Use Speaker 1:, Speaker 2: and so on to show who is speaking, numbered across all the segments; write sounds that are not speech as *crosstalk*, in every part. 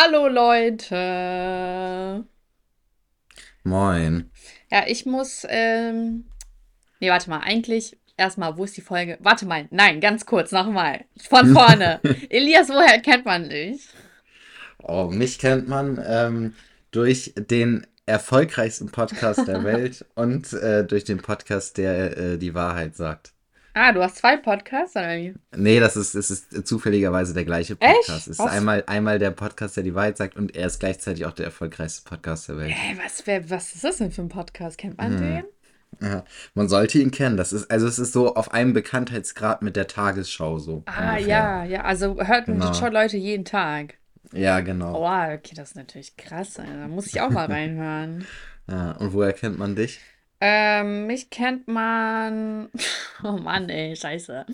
Speaker 1: Hallo Leute.
Speaker 2: Moin.
Speaker 1: Ja, ich muss, ähm, nee, warte mal, eigentlich erstmal, wo ist die Folge? Warte mal, nein, ganz kurz, nochmal. Von *laughs* vorne. Elias, woher kennt man dich?
Speaker 2: Oh, mich kennt man ähm, durch den erfolgreichsten Podcast der *laughs* Welt und äh, durch den Podcast, der äh, die Wahrheit sagt.
Speaker 1: Ah, du hast zwei Podcasts, oder wie?
Speaker 2: Nee, das ist, das ist zufälligerweise der gleiche Podcast. Echt? Es ist einmal, einmal der Podcast, der die Wahrheit sagt und er ist gleichzeitig auch der erfolgreichste Podcast der Welt.
Speaker 1: Ey, was, wer, was ist das denn für ein Podcast? Kennt man hm. den?
Speaker 2: Ja, man sollte ihn kennen. Das ist, also es ist so auf einem Bekanntheitsgrad mit der Tagesschau so.
Speaker 1: Ah, ungefähr. ja, ja. Also hört genau. schon Leute jeden Tag.
Speaker 2: Ja, genau.
Speaker 1: Oh, okay, das ist natürlich krass. Da muss ich auch mal *laughs* reinhören.
Speaker 2: ja, und woher kennt man dich?
Speaker 1: Ähm, mich kennt man. *laughs* Oh Mann, ey, scheiße.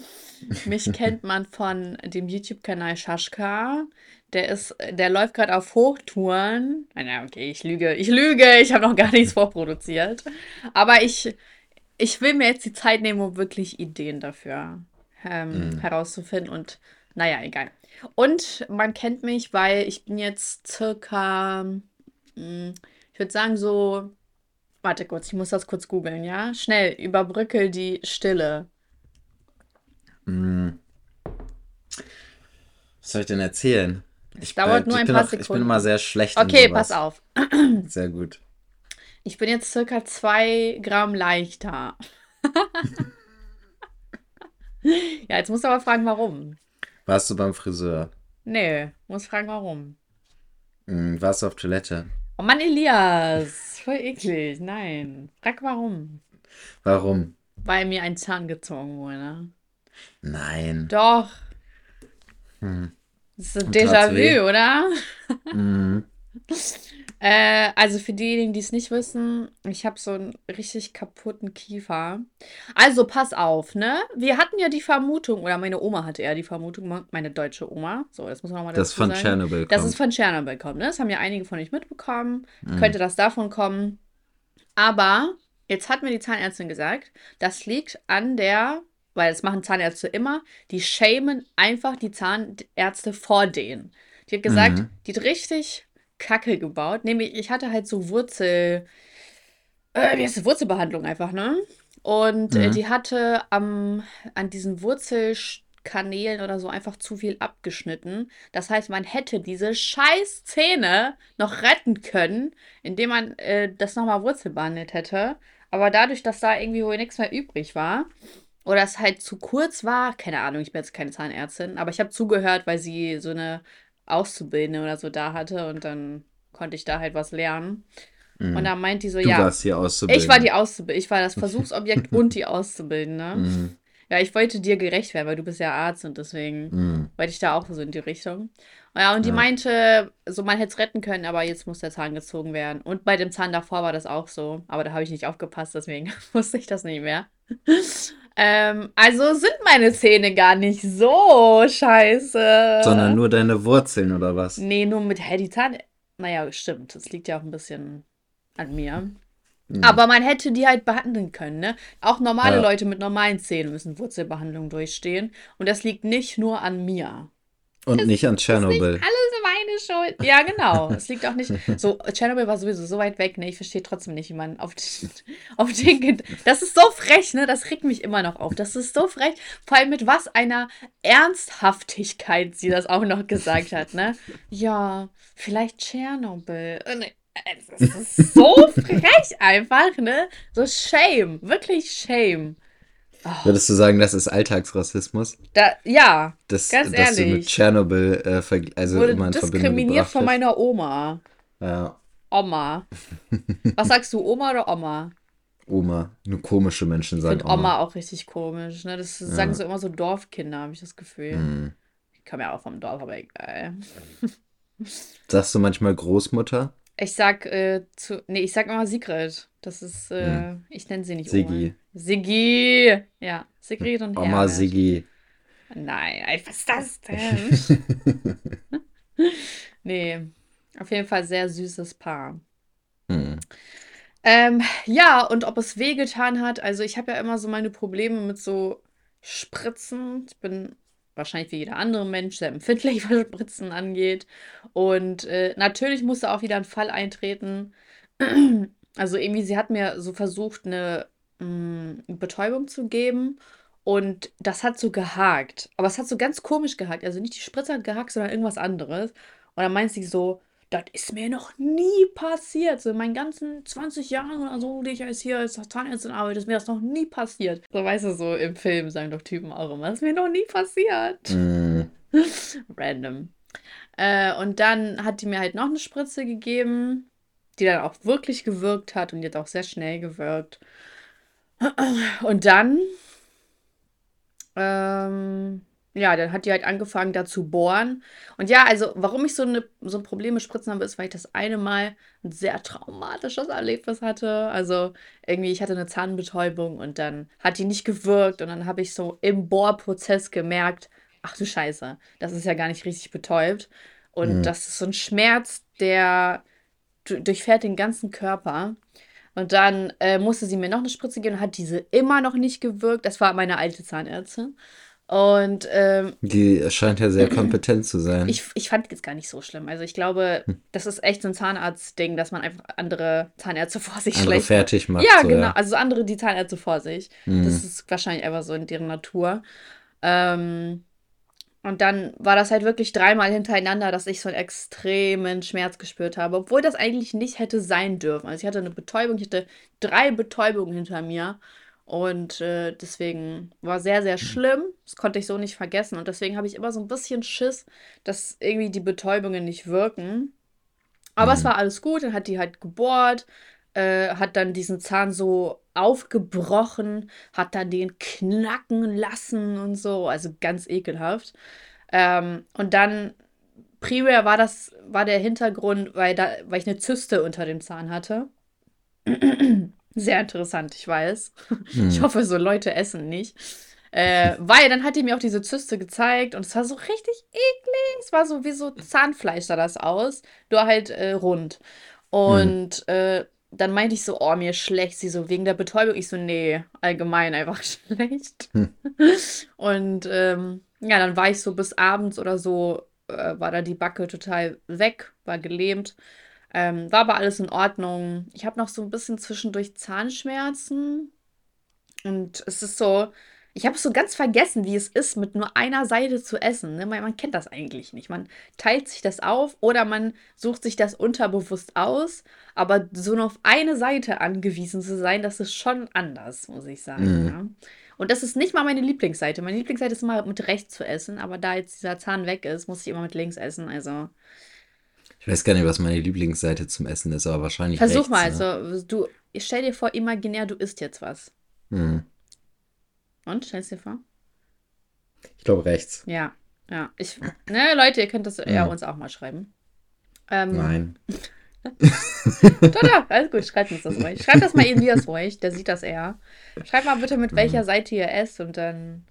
Speaker 1: Mich kennt man von dem YouTube-Kanal Shashka. Der ist, der läuft gerade auf Hochtouren. Ah, na, okay, ich lüge. Ich lüge, ich habe noch gar nichts vorproduziert. Aber ich, ich will mir jetzt die Zeit nehmen, um wirklich Ideen dafür ähm, mhm. herauszufinden. Und naja, egal. Und man kennt mich, weil ich bin jetzt circa, hm, ich würde sagen, so Warte kurz, ich muss das kurz googeln, ja? Schnell, überbrücke die Stille.
Speaker 2: Hm. Was soll ich denn erzählen?
Speaker 1: Ich dauert nur ein paar auch, Sekunden.
Speaker 2: Ich bin immer sehr schlecht.
Speaker 1: Okay, pass auf. *clears throat*
Speaker 2: Sehr gut.
Speaker 1: Ich bin jetzt circa zwei Gramm leichter. *laughs* ja, jetzt musst du aber fragen, warum.
Speaker 2: Warst du beim Friseur?
Speaker 1: Nee, muss fragen, warum.
Speaker 2: Hm, warst du auf Toilette?
Speaker 1: Oh Mann, Elias, voll eklig. Nein. Frag warum.
Speaker 2: Warum?
Speaker 1: Weil mir ein Zahn gezogen wurde.
Speaker 2: Nein.
Speaker 1: Doch. Hm. Das ist ein Déjà-vu, oder? Mhm. Äh, also für diejenigen, die es nicht wissen, ich habe so einen richtig kaputten Kiefer. Also pass auf, ne? Wir hatten ja die Vermutung, oder meine Oma hatte ja die Vermutung, meine deutsche Oma. So, das muss man nochmal
Speaker 2: Das von sagen. Tschernobyl.
Speaker 1: Das ist von Tschernobyl kommt, ne? Das haben ja einige von euch mitbekommen. Mhm. Könnte das davon kommen. Aber jetzt hat mir die Zahnärztin gesagt, das liegt an der weil das machen Zahnärzte immer, die shamen einfach die Zahnärzte vor denen. Die hat gesagt, mhm. die hat richtig Kacke gebaut. Nämlich, ich hatte halt so Wurzel. Äh, wie heißt das? Wurzelbehandlung einfach, ne? Und äh, mhm. äh, die hatte am, an diesen Wurzelkanälen oder so einfach zu viel abgeschnitten. Das heißt, man hätte diese scheiß Zähne noch retten können, indem man äh, das nochmal wurzelbehandelt hätte. Aber dadurch, dass da irgendwie wohl nichts mehr übrig war, oder es halt zu kurz war, keine Ahnung, ich bin jetzt keine Zahnärztin, aber ich habe zugehört, weil sie so eine Auszubildende oder so da hatte und dann konnte ich da halt was lernen. Mhm. Und dann meint die so,
Speaker 2: du
Speaker 1: ja.
Speaker 2: Warst hier Auszubildende.
Speaker 1: Ich war die Auszubildende. Ich war das Versuchsobjekt *laughs* und die Auszubildende. Mhm. Ja, ich wollte dir gerecht werden, weil du bist ja Arzt und deswegen mhm. wollte ich da auch so in die Richtung. Ja, und die ja. meinte, so man hätte es retten können, aber jetzt muss der Zahn gezogen werden. Und bei dem Zahn davor war das auch so. Aber da habe ich nicht aufgepasst, deswegen *laughs* wusste ich das nicht mehr. Ähm, also sind meine Zähne gar nicht so scheiße.
Speaker 2: Sondern nur deine Wurzeln oder was?
Speaker 1: Nee, nur mit, hä, die Zahn. Naja, stimmt. Das liegt ja auch ein bisschen an mir. Mhm. Aber man hätte die halt behandeln können, ne? Auch normale ja. Leute mit normalen Zähnen müssen Wurzelbehandlung durchstehen. Und das liegt nicht nur an mir.
Speaker 2: Und das, nicht an Tschernobyl.
Speaker 1: Alles meine Schuld. Ja, genau. Es liegt auch nicht. *laughs* So, Tschernobyl war sowieso so weit weg, ne? Ich verstehe trotzdem nicht, wie man auf den, *laughs* auf den. Das ist so frech, ne? Das regt mich immer noch auf. Das ist so frech. Vor allem mit was einer Ernsthaftigkeit sie das auch noch gesagt hat, ne? Ja, vielleicht Tschernobyl. Ne, es ist so frech einfach, ne? So Shame. Wirklich Shame.
Speaker 2: Oh. Würdest du sagen, das ist Alltagsrassismus?
Speaker 1: Da, ja,
Speaker 2: das, ganz dass ehrlich. du mit Tschernobyl äh, also
Speaker 1: Wurde immer in diskriminiert von meiner Oma.
Speaker 2: Ja.
Speaker 1: Oma. *laughs* Was sagst du, Oma oder Oma?
Speaker 2: Oma. Nur komische Menschen sagen
Speaker 1: Oma. Oma auch richtig komisch. Ne? Das sagen ja. so immer so Dorfkinder, habe ich das Gefühl. Mhm. Ich komme ja auch vom Dorf, aber egal. *laughs*
Speaker 2: Sagst du manchmal Großmutter?
Speaker 1: Ich sag äh, zu. Nee, ich sag immer Sigrid. Das ist, äh, hm. ich nenne sie nicht
Speaker 2: Siggi.
Speaker 1: Oma. Siggi. Ja, Sigrid und
Speaker 2: Oma Herbert. Siggi.
Speaker 1: Nein, was ist das denn? *laughs* nee, auf jeden Fall sehr süßes Paar. Hm. Ähm, ja, und ob es wehgetan hat, also ich habe ja immer so meine Probleme mit so Spritzen. Ich bin wahrscheinlich wie jeder andere Mensch sehr empfindlich, *laughs* was Spritzen angeht. Und äh, natürlich musste auch wieder ein Fall eintreten. *clears throat* Also irgendwie, sie hat mir so versucht, eine mh, mm, Betäubung zu geben. Und das hat so gehakt. Aber es hat so ganz komisch gehakt. Also nicht die Spritze hat gehakt, sondern irgendwas anderes. Und dann meint sie so, das ist mir noch nie passiert. So in meinen ganzen 20 Jahren oder so, die ich als hier als Zahnärztin arbeite, ist mir das noch nie passiert. So weißt du, so im Film sagen doch Typen auch immer, das ist mir noch nie passiert. Mm. *laughs* Random. Äh, und dann hat die mir halt noch eine Spritze gegeben, die dann auch wirklich gewirkt hat und hat auch sehr schnell gewirkt. Und dann ähm, ja, dann hat die halt angefangen, da zu bohren. Und ja, also, warum ich so, eine, so ein Problem mit Spritzen habe, ist, weil ich das eine Mal ein sehr traumatisches Erlebnis hatte. Also, irgendwie, ich hatte eine Zahnbetäubung und dann hat die nicht gewirkt. Und dann habe ich so im Bohrprozess gemerkt, ach du Scheiße, das ist ja gar nicht richtig betäubt. Und mhm. das ist so ein Schmerz, der durchfährt den ganzen Körper. Und dann äh, musste sie mir noch eine Spritze geben und hat diese immer noch nicht gewirkt. Das war meine alte Zahnärztin. Und ähm,
Speaker 2: die scheint ja sehr kompetent zu sein.
Speaker 1: Ich, ich fand es gar nicht so schlimm. Also ich glaube, hm. das ist echt so ein Zahnarztding, dass man einfach andere Zahnärzte *laughs* vor sich andere schlecht
Speaker 2: fertig macht.
Speaker 1: Ja, so, genau. Ja. Also andere die Zahnärzte vor sich. Hm. Das ist wahrscheinlich einfach so in deren Natur. Ähm, und dann war das halt wirklich dreimal hintereinander, dass ich so einen extremen Schmerz gespürt habe, obwohl das eigentlich nicht hätte sein dürfen. Also ich hatte eine Betäubung, ich hatte drei Betäubungen hinter mir und äh, deswegen war sehr, sehr hm. schlimm. Das konnte ich so nicht vergessen und deswegen habe ich immer so ein bisschen Schiss, dass irgendwie die Betäubungen nicht wirken. Aber mhm. es war alles gut, dann hat die halt gebohrt, äh, hat dann diesen Zahn so aufgebrochen, hat dann den knacken lassen und so, also ganz ekelhaft. Ähm, und dann primär war das war der Hintergrund, weil da weil ich eine Zyste unter dem Zahn hatte. *clears throat* Sehr interessant, ich weiß. *laughs* Hm. Ich hoffe, so Leute essen nicht. Äh, weil dann hat die mir auch diese Zyste gezeigt und es war so richtig eklig. Es war so wie so Zahnfleisch sah das aus, nur halt äh, rund. Und hm. äh, dann meinte ich so, oh, mir schlecht. Sie so, wegen der Betäubung. Ich so, nee, allgemein einfach *laughs* schlecht. Hm. Und ähm, ja, dann war ich so bis abends oder so, äh, war da die Backe total weg, war gelähmt. Ähm, war aber alles in Ordnung. Ich habe noch so ein bisschen zwischendurch Zahnschmerzen. Und es ist so, ich habe so ganz vergessen, wie es ist, mit nur einer Seite zu essen. Ne? Man, man, kennt das eigentlich nicht. Man teilt sich das auf oder man sucht sich das unterbewusst aus. Aber so nur auf eine Seite angewiesen zu sein, das ist schon anders, muss ich sagen. Mhm. Ja? Und das ist nicht mal meine Lieblingsseite. Meine Lieblingsseite ist immer mit rechts zu essen. Aber da jetzt dieser Zahn weg ist, muss ich immer mit links essen. Also.
Speaker 2: Ich weiß gar nicht, was meine Lieblingsseite zum Essen ist, aber wahrscheinlich.
Speaker 1: Versuch rechts, mal, ne? also du, ich stell dir vor, imaginär, du isst jetzt was. Mhm. Und, stellst dir vor?
Speaker 2: Ich glaube rechts.
Speaker 1: Ja, ja. Ich, ne, Leute, ihr könnt das ja, ja uns auch mal schreiben.
Speaker 2: Ähm, Nein. *laughs* *laughs*
Speaker 1: doch, doch, alles gut, schreibt uns das ruhig. Schreibt das mal Elias ruhig, der sieht das eher. Schreibt mal bitte, mit welcher Seite ihr esst und dann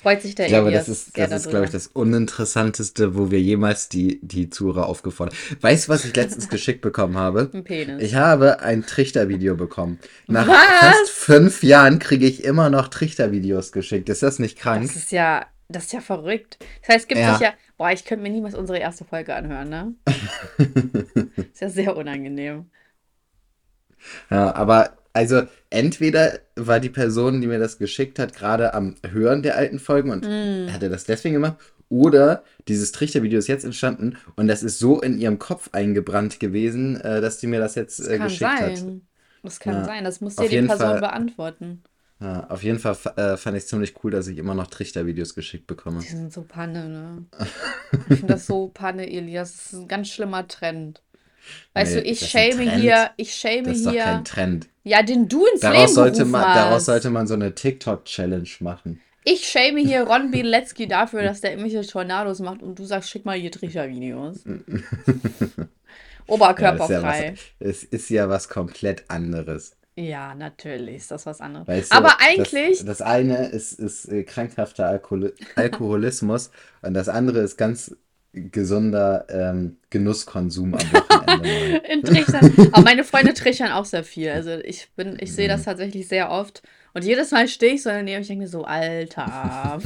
Speaker 1: freut sich der
Speaker 2: Ich glaube, das ist, das ist glaube ich, das Uninteressanteste, wo wir jemals die, die Zuhörer aufgefordert haben. Weißt du, was ich letztens *laughs* geschickt bekommen habe? Ein Penis. Ich habe ein Trichtervideo bekommen. Nach was? fast fünf Jahren kriege ich immer noch Trichtervideos geschickt. Ist das nicht krank?
Speaker 1: Das ist ja, das ist ja verrückt. Das heißt, es gibt ja. sich ja, boah, ich könnte mir niemals unsere erste Folge anhören, ne? *laughs* ist ja sehr unangenehm.
Speaker 2: Ja, aber also entweder war die Person, die mir das geschickt hat, gerade am Hören der alten Folgen und mm. hatte das deswegen gemacht, oder dieses Trichtervideo ist jetzt entstanden und das ist so in ihrem Kopf eingebrannt gewesen, äh, dass die mir das jetzt äh, geschickt sein. hat.
Speaker 1: Das kann ja. sein, das muss dir die Person Fall, beantworten.
Speaker 2: Ja, auf jeden Fall äh, fand ich es ziemlich cool, dass ich immer noch Trichtervideos geschickt bekomme.
Speaker 1: Die sind so Panne, ne? ich finde das so *laughs* Panne, Elias. Das ist ein ganz schlimmer Trend. Weißt nee, du, ich shame hier, ich shame
Speaker 2: das ist
Speaker 1: hier.
Speaker 2: Doch kein Trend.
Speaker 1: Ja, den du ins
Speaker 2: daraus
Speaker 1: Leben
Speaker 2: sollte man, hast. Daraus sollte man so eine TikTok-Challenge machen.
Speaker 1: Ich shame hier Ron *laughs* Bilecki dafür, dass der irgendwelche Tornados macht und du sagst, schick mal hier Tricher-Videos. *laughs* Oberkörperfrei.
Speaker 2: Ja, es ist ja was komplett anderes.
Speaker 1: Ja, natürlich ist das was anderes. Weißt du, Aber eigentlich.
Speaker 2: Das, das, eine ist, ist äh, krankhafter Alkohol Alkoholismus und das andere ist ganz gesunder ähm, Genusskonsum am Wochenende. *laughs*
Speaker 1: In Trichern. Aber meine Freunde trichern auch sehr viel. Also ich bin, ich sehe das tatsächlich sehr oft. Und jedes Mal stehe ich so daneben und ich denke mir so, Alter.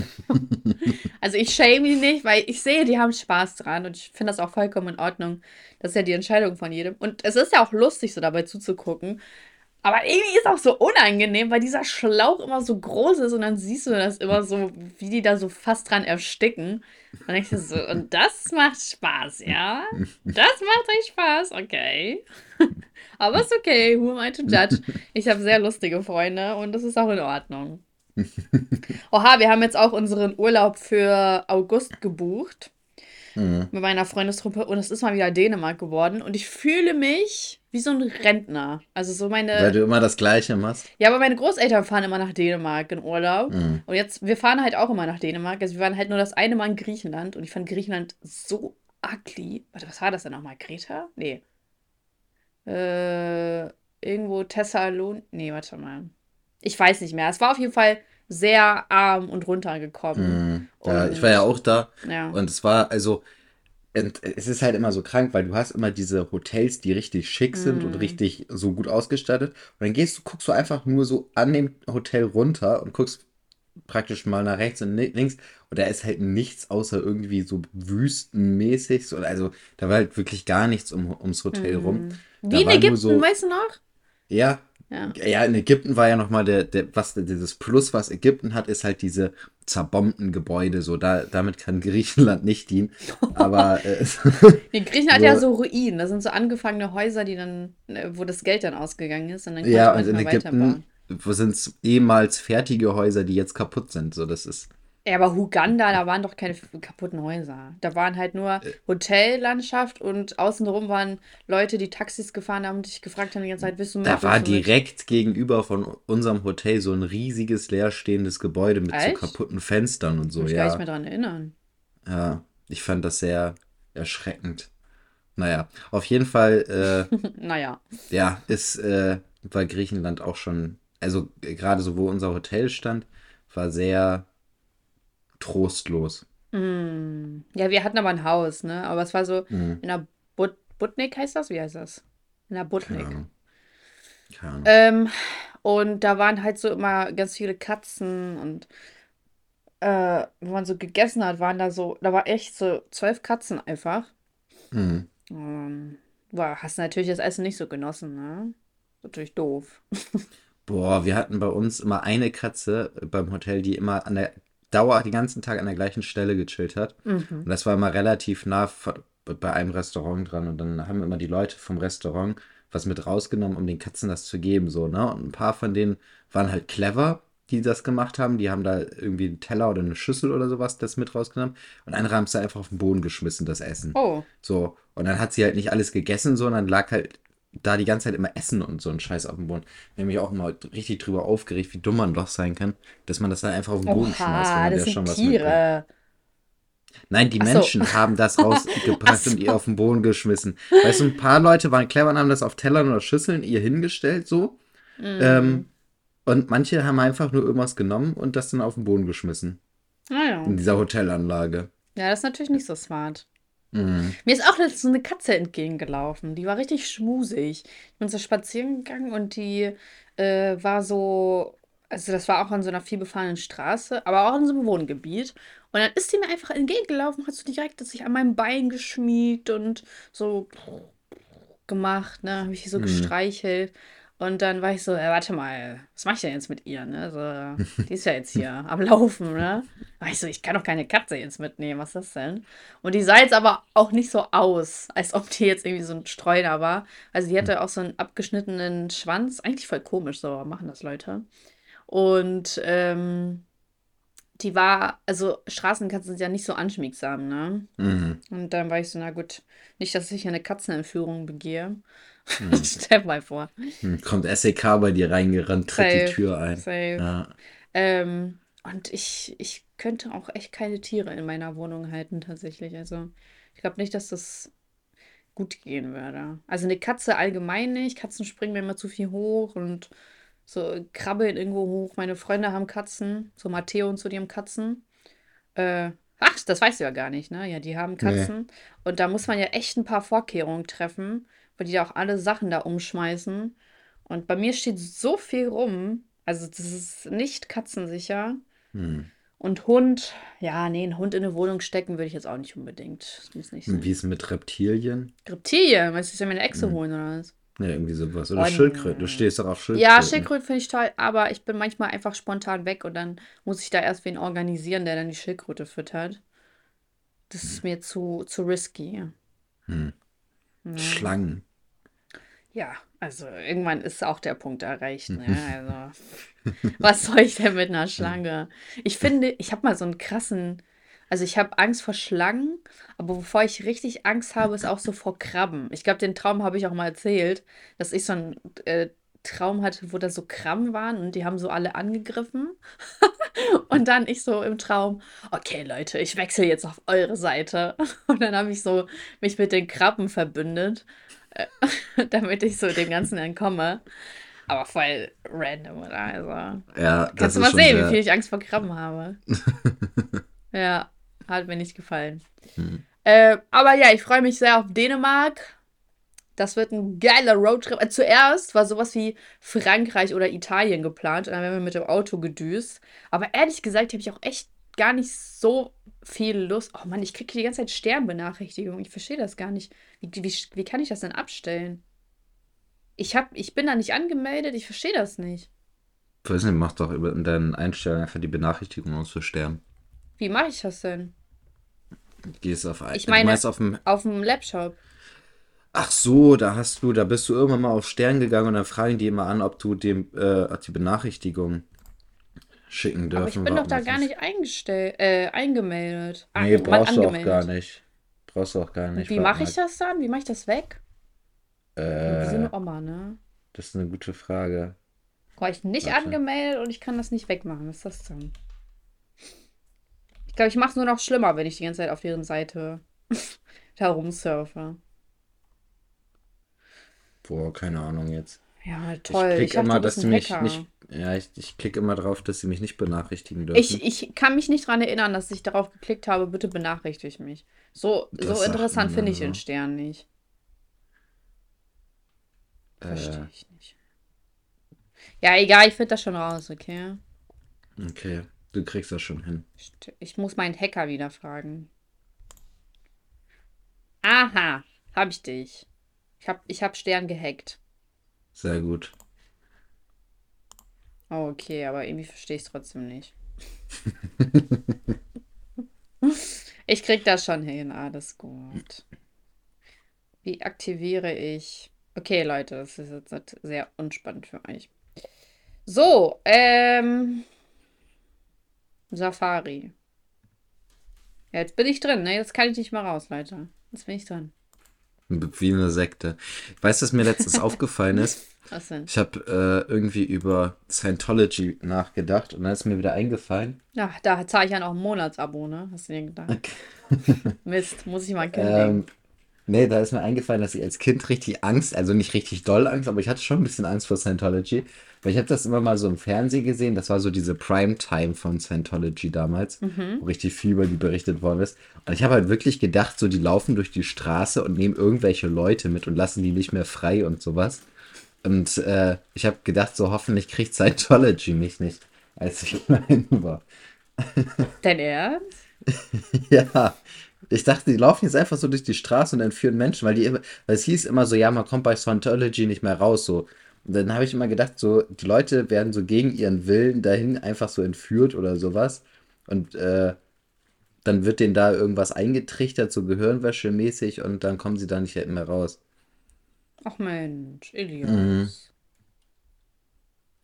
Speaker 1: *laughs* also ich shame die nicht, weil ich sehe, die haben Spaß dran und ich finde das auch vollkommen in Ordnung. Das ist ja die Entscheidung von jedem. Und es ist ja auch lustig, so dabei zuzugucken. Aber irgendwie ist auch so unangenehm, weil dieser Schlauch immer so groß ist und dann siehst du das immer so, wie die da so fast dran ersticken. Und ich so, und das macht Spaß, ja? Das macht euch Spaß, okay. *laughs* Aber ist okay, who am I to judge? Ich habe sehr lustige Freunde und das ist auch in Ordnung. *laughs* Oha, wir haben jetzt auch unseren Urlaub für August gebucht. Mhm. Mit meiner Freundestruppe und es ist mal wieder Dänemark geworden und ich fühle mich wie so ein Rentner. Also so meine.
Speaker 2: Weil du immer das Gleiche machst.
Speaker 1: Ja, aber meine Großeltern fahren immer nach Dänemark in Urlaub. Mhm. Und jetzt, wir fahren halt auch immer nach Dänemark. Also wir waren halt nur das eine Mal in Griechenland und ich fand Griechenland so ugly. Warte, was war das denn nochmal? Kreta? Nee. Äh, irgendwo Thessalon. Nee, warte mal. Ich weiß nicht mehr. Es war auf jeden Fall sehr arm und runtergekommen.
Speaker 2: Mhm. Ja, und, ich war ja auch da. Ja. Und es war, also, es ist halt immer so krank, weil du hast immer diese Hotels, die richtig schick sind mm. und richtig so gut ausgestattet. Und dann gehst du, guckst du einfach nur so an dem Hotel runter und guckst praktisch mal nach rechts und links. Und da ist halt nichts außer irgendwie so wüstenmäßig. So, also da war halt wirklich gar nichts um, ums Hotel mm. rum.
Speaker 1: Da Wie in Ägypten, so, weißt du noch?
Speaker 2: Ja, ja. ja, in Ägypten war ja nochmal der, der, was, dieses Plus, was Ägypten hat, ist halt diese zerbombten Gebäude. So, da, damit kann Griechenland nicht dienen. Aber. Äh, *laughs*
Speaker 1: nee, Griechenland hat ja *laughs* so Ruinen. Das sind so angefangene Häuser, die dann, äh, wo das Geld dann ausgegangen ist. Und dann
Speaker 2: ja, und in Ägypten sind es ehemals fertige Häuser, die jetzt kaputt sind. So, das ist.
Speaker 1: Ja, aber Huganda, da waren doch keine kaputten Häuser. Da waren halt nur äh. Hotellandschaft und außenrum waren Leute, die Taxis gefahren haben und dich gefragt haben die ganze Zeit, willst du
Speaker 2: mit? Da war direkt mit? gegenüber von unserem Hotel so ein riesiges leerstehendes Gebäude mit Echt? so kaputten Fenstern und so. Ich ja. kann mich mehr daran erinnern. Ja, ich fand das sehr erschreckend. Naja, auf jeden Fall. Äh, *laughs*
Speaker 1: naja.
Speaker 2: Ja, ist äh, war Griechenland auch schon, also äh, gerade so, wo unser Hotel stand, war sehr trostlos.
Speaker 1: Mm. Ja, wir hatten aber ein Haus, ne? Aber es war so mm. in der But Butnik heißt das? Wie heißt das? In der Butnik. Keine Keine Ahnung. Ähm, und da waren halt so immer ganz viele Katzen und äh, wenn man so gegessen hat, waren da so, da war echt so zwölf Katzen einfach. Mhm. Ähm, boah, hast natürlich das Essen nicht so genossen, ne? Natürlich doof. *laughs*
Speaker 2: Boah, wir hatten bei uns immer eine Katze beim Hotel, die immer an der Dauer, den ganzen Tag an der gleichen Stelle gechillt hat. Mhm. Und das war immer relativ nah bei einem Restaurant dran. Und dann haben immer die Leute vom Restaurant was mit rausgenommen, um den Katzen das zu geben. So, ne? Und ein paar von denen waren halt clever, die das gemacht haben. Die haben da irgendwie einen Teller oder eine Schüssel oder sowas das mit rausgenommen. Und andere haben es da einfach auf den Boden geschmissen, das Essen.
Speaker 1: Oh.
Speaker 2: So. Und dann hat sie halt nicht alles gegessen, sondern lag halt da die ganze Zeit immer Essen und so ein Scheiß auf dem Boden. Ich habe mich auch immer richtig drüber aufgeregt, wie dumm man doch sein kann, dass man das dann einfach auf den Boden Oha, schmeißt, wenn man das ja schon was Tiere. Nein, die Menschen so. haben das *laughs* rausgebracht so. und ihr auf den Boden geschmissen. Weißt du, ein paar Leute waren clever und haben das auf Tellern oder Schüsseln ihr hingestellt, so. Mm. Ähm, und manche haben einfach nur irgendwas genommen und das dann auf den Boden geschmissen.
Speaker 1: Ah, ja.
Speaker 2: In dieser Hotelanlage.
Speaker 1: Ja, das ist natürlich nicht so smart. Mhm. Mir ist auch letztens so eine Katze entgegengelaufen. Die war richtig schmusig. Ich bin so spazieren gegangen und die äh, war so, also das war auch an so einer vielbefahrenen Straße, aber auch in so einem Wohngebiet. Und dann ist die mir einfach entgegengelaufen, hat so direkt sich an meinem Bein geschmiegt und so gemacht, ne? Habe ich so mhm. gestreichelt. Und dann war ich so, äh, warte mal, was mache ich denn jetzt mit ihr? Ne? So, die ist ja jetzt hier am Laufen, ne? War ich so, ich kann doch keine Katze jetzt mitnehmen, was ist das denn? Und die sah jetzt aber auch nicht so aus, als ob die jetzt irgendwie so ein Streuner war. Also die hatte auch so einen abgeschnittenen Schwanz. Eigentlich voll komisch, so machen das Leute. Und ähm, die war, also Straßenkatzen sind ja nicht so anschmiegsam, ne? Mhm. Und dann war ich so, na gut, nicht, dass ich eine Katzenentführung begehe. *laughs* Hm. Stell mal vor.
Speaker 2: Hm, kommt SEK bei dir reingerannt, tritt safe, die Tür ein.
Speaker 1: Safe. Ja. Ähm, und ich, ich könnte auch echt keine Tiere in meiner Wohnung halten, tatsächlich. Also, ich glaube nicht, dass das gut gehen würde. Also, eine Katze allgemein nicht. Katzen springen mir immer zu viel hoch und so krabbeln irgendwo hoch. Meine Freunde haben Katzen, so Matteo und so, die haben Katzen. Äh, Ach, das weißt du ja gar nicht, ne? Ja, die haben Katzen. Nee. Und da muss man ja echt ein paar Vorkehrungen treffen, weil die ja auch alle Sachen da umschmeißen. Und bei mir steht so viel rum. Also, das ist nicht katzensicher. Hm. Und Hund, ja, nee, einen Hund in eine Wohnung stecken würde ich jetzt auch nicht unbedingt. Das muss
Speaker 2: nicht sein. Wie ist es mit Reptilien?
Speaker 1: Reptilien? Weißt du, ja meine Echse hm. holen oder was?
Speaker 2: Ja, irgendwie sowas. Oder oh, Schildkröten. Du stehst doch auf
Speaker 1: Schildkröten. Ja, Schildkröten finde ich toll, aber ich bin manchmal einfach spontan weg und dann muss ich da erst wen organisieren, der dann die Schildkröte füttert. Das ist mir zu, zu risky. Hm.
Speaker 2: Ja. Schlangen.
Speaker 1: Ja, also irgendwann ist auch der Punkt erreicht. Ne? Also, *laughs* was soll ich denn mit einer Schlange? Ich finde, ich habe mal so einen krassen also ich habe Angst vor Schlangen, aber bevor ich richtig Angst habe, ist auch so vor Krabben. Ich glaube, den Traum habe ich auch mal erzählt, dass ich so einen äh, Traum hatte, wo da so Krabben waren und die haben so alle angegriffen. *laughs* und dann ich so im Traum, okay Leute, ich wechsle jetzt auf eure Seite. *laughs* Und dann habe ich so mich mit den Krabben verbündet, *laughs* damit ich so dem Ganzen entkomme. Aber voll random, oder? Also, ja, das kannst du mal sehen, wie viel ich Angst vor Krabben habe. *laughs* ja. Hat mir nicht gefallen. Hm. Äh, aber ja, ich freue mich sehr auf Dänemark. Das wird ein geiler Roadtrip. Äh, zuerst war sowas wie Frankreich oder Italien geplant und dann werden wir mit dem Auto gedüst. Aber ehrlich gesagt habe ich auch echt gar nicht so viel Lust. Oh Mann, ich kriege die ganze Zeit Sternbenachrichtigungen. Ich verstehe das gar nicht. Wie, wie, wie kann ich das denn abstellen? Ich, hab, ich bin da nicht angemeldet. Ich verstehe das nicht.
Speaker 2: Ich weiß nicht, mach doch in deinen Einstellungen einfach die Benachrichtigung aus für Stern.
Speaker 1: Wie mache ich das denn?
Speaker 2: Gehst auf
Speaker 1: Ich meine, auf dem, auf dem Laptop.
Speaker 2: Ach so, da hast du, da bist du irgendwann mal auf Stern gegangen und dann fragen die immer an, ob du dem äh, die Benachrichtigung schicken dürfen. Aber
Speaker 1: ich bin doch da gar nicht eingestellt, äh, eingemeldet.
Speaker 2: Nee, brauchst du auch gar nicht. Brauchst du auch gar nicht.
Speaker 1: Wie mache ich das dann? Wie mache ich das weg? Äh, eine Oma, ne?
Speaker 2: Das ist eine gute Frage.
Speaker 1: War ich nicht Warte. angemeldet und ich kann das nicht wegmachen. Was ist das dann? Ich glaube, ich mache es nur noch schlimmer, wenn ich die ganze Zeit auf deren Seite *laughs* herumsurfe.
Speaker 2: Boah, keine Ahnung jetzt.
Speaker 1: Ja, toll.
Speaker 2: Ich klicke immer, dass sie mich Hacker. nicht. Ja, ich, ich klicke immer drauf, dass sie mich nicht benachrichtigen dürfen.
Speaker 1: Ich, ich kann mich nicht daran erinnern, dass ich darauf geklickt habe, bitte benachrichtige mich. So, so interessant finde ich den Stern nicht. Äh. Verstehe ich nicht. Ja, egal, ich finde das schon raus, okay?
Speaker 2: Okay. Du kriegst das schon hin.
Speaker 1: Ich muss meinen Hacker wieder fragen. Aha, hab ich dich. Ich hab, ich hab Stern gehackt.
Speaker 2: Sehr gut.
Speaker 1: Oh, okay, aber irgendwie verstehe ich es trotzdem nicht. *laughs* ich krieg das schon hin, alles gut. Wie aktiviere ich? Okay, Leute, das ist jetzt sehr unspannend für euch. So, ähm. Safari. Ja, jetzt bin ich drin, ne? Jetzt kann ich nicht mehr raus, Leute. Jetzt bin ich drin.
Speaker 2: Wie eine Sekte. Weißt du, was mir letztens *laughs* aufgefallen ist?
Speaker 1: Was denn?
Speaker 2: Ich habe äh, irgendwie über Scientology nachgedacht und dann ist mir wieder eingefallen.
Speaker 1: Ja, da zahle ich ja noch ein Monatsabo, ne? Hast du dir gedacht? Okay. *laughs* Mist, muss ich mal kündigen. Ähm,
Speaker 2: nee, da ist mir eingefallen, dass ich als Kind richtig Angst, also nicht richtig doll Angst, aber ich hatte schon ein bisschen Angst vor Scientology, weil ich habe das immer mal so im Fernsehen gesehen. Das war so diese Primetime von Scientology damals, mhm. wo richtig viel über die berichtet worden ist. Und ich habe halt wirklich gedacht, so die laufen durch die Straße und nehmen irgendwelche Leute mit und lassen die nicht mehr frei und sowas. Und äh, ich habe gedacht, so hoffentlich kriegt Scientology mich nicht, als ich *laughs* klein war.
Speaker 1: Dein Ernst? *laughs*
Speaker 2: ja. Ich dachte, die laufen jetzt einfach so durch die Straße und entführen Menschen, weil die immer, weil es hieß immer so, ja, man kommt bei Scientology nicht mehr raus, so. Und dann habe ich immer gedacht, so, die Leute werden so gegen ihren Willen dahin einfach so entführt oder sowas. Und äh, dann wird denen da irgendwas eingetrichtert, so Gehirnwäsche-mäßig, und dann kommen sie da nicht mehr raus.
Speaker 1: Ach Mensch, Elias. Mhm.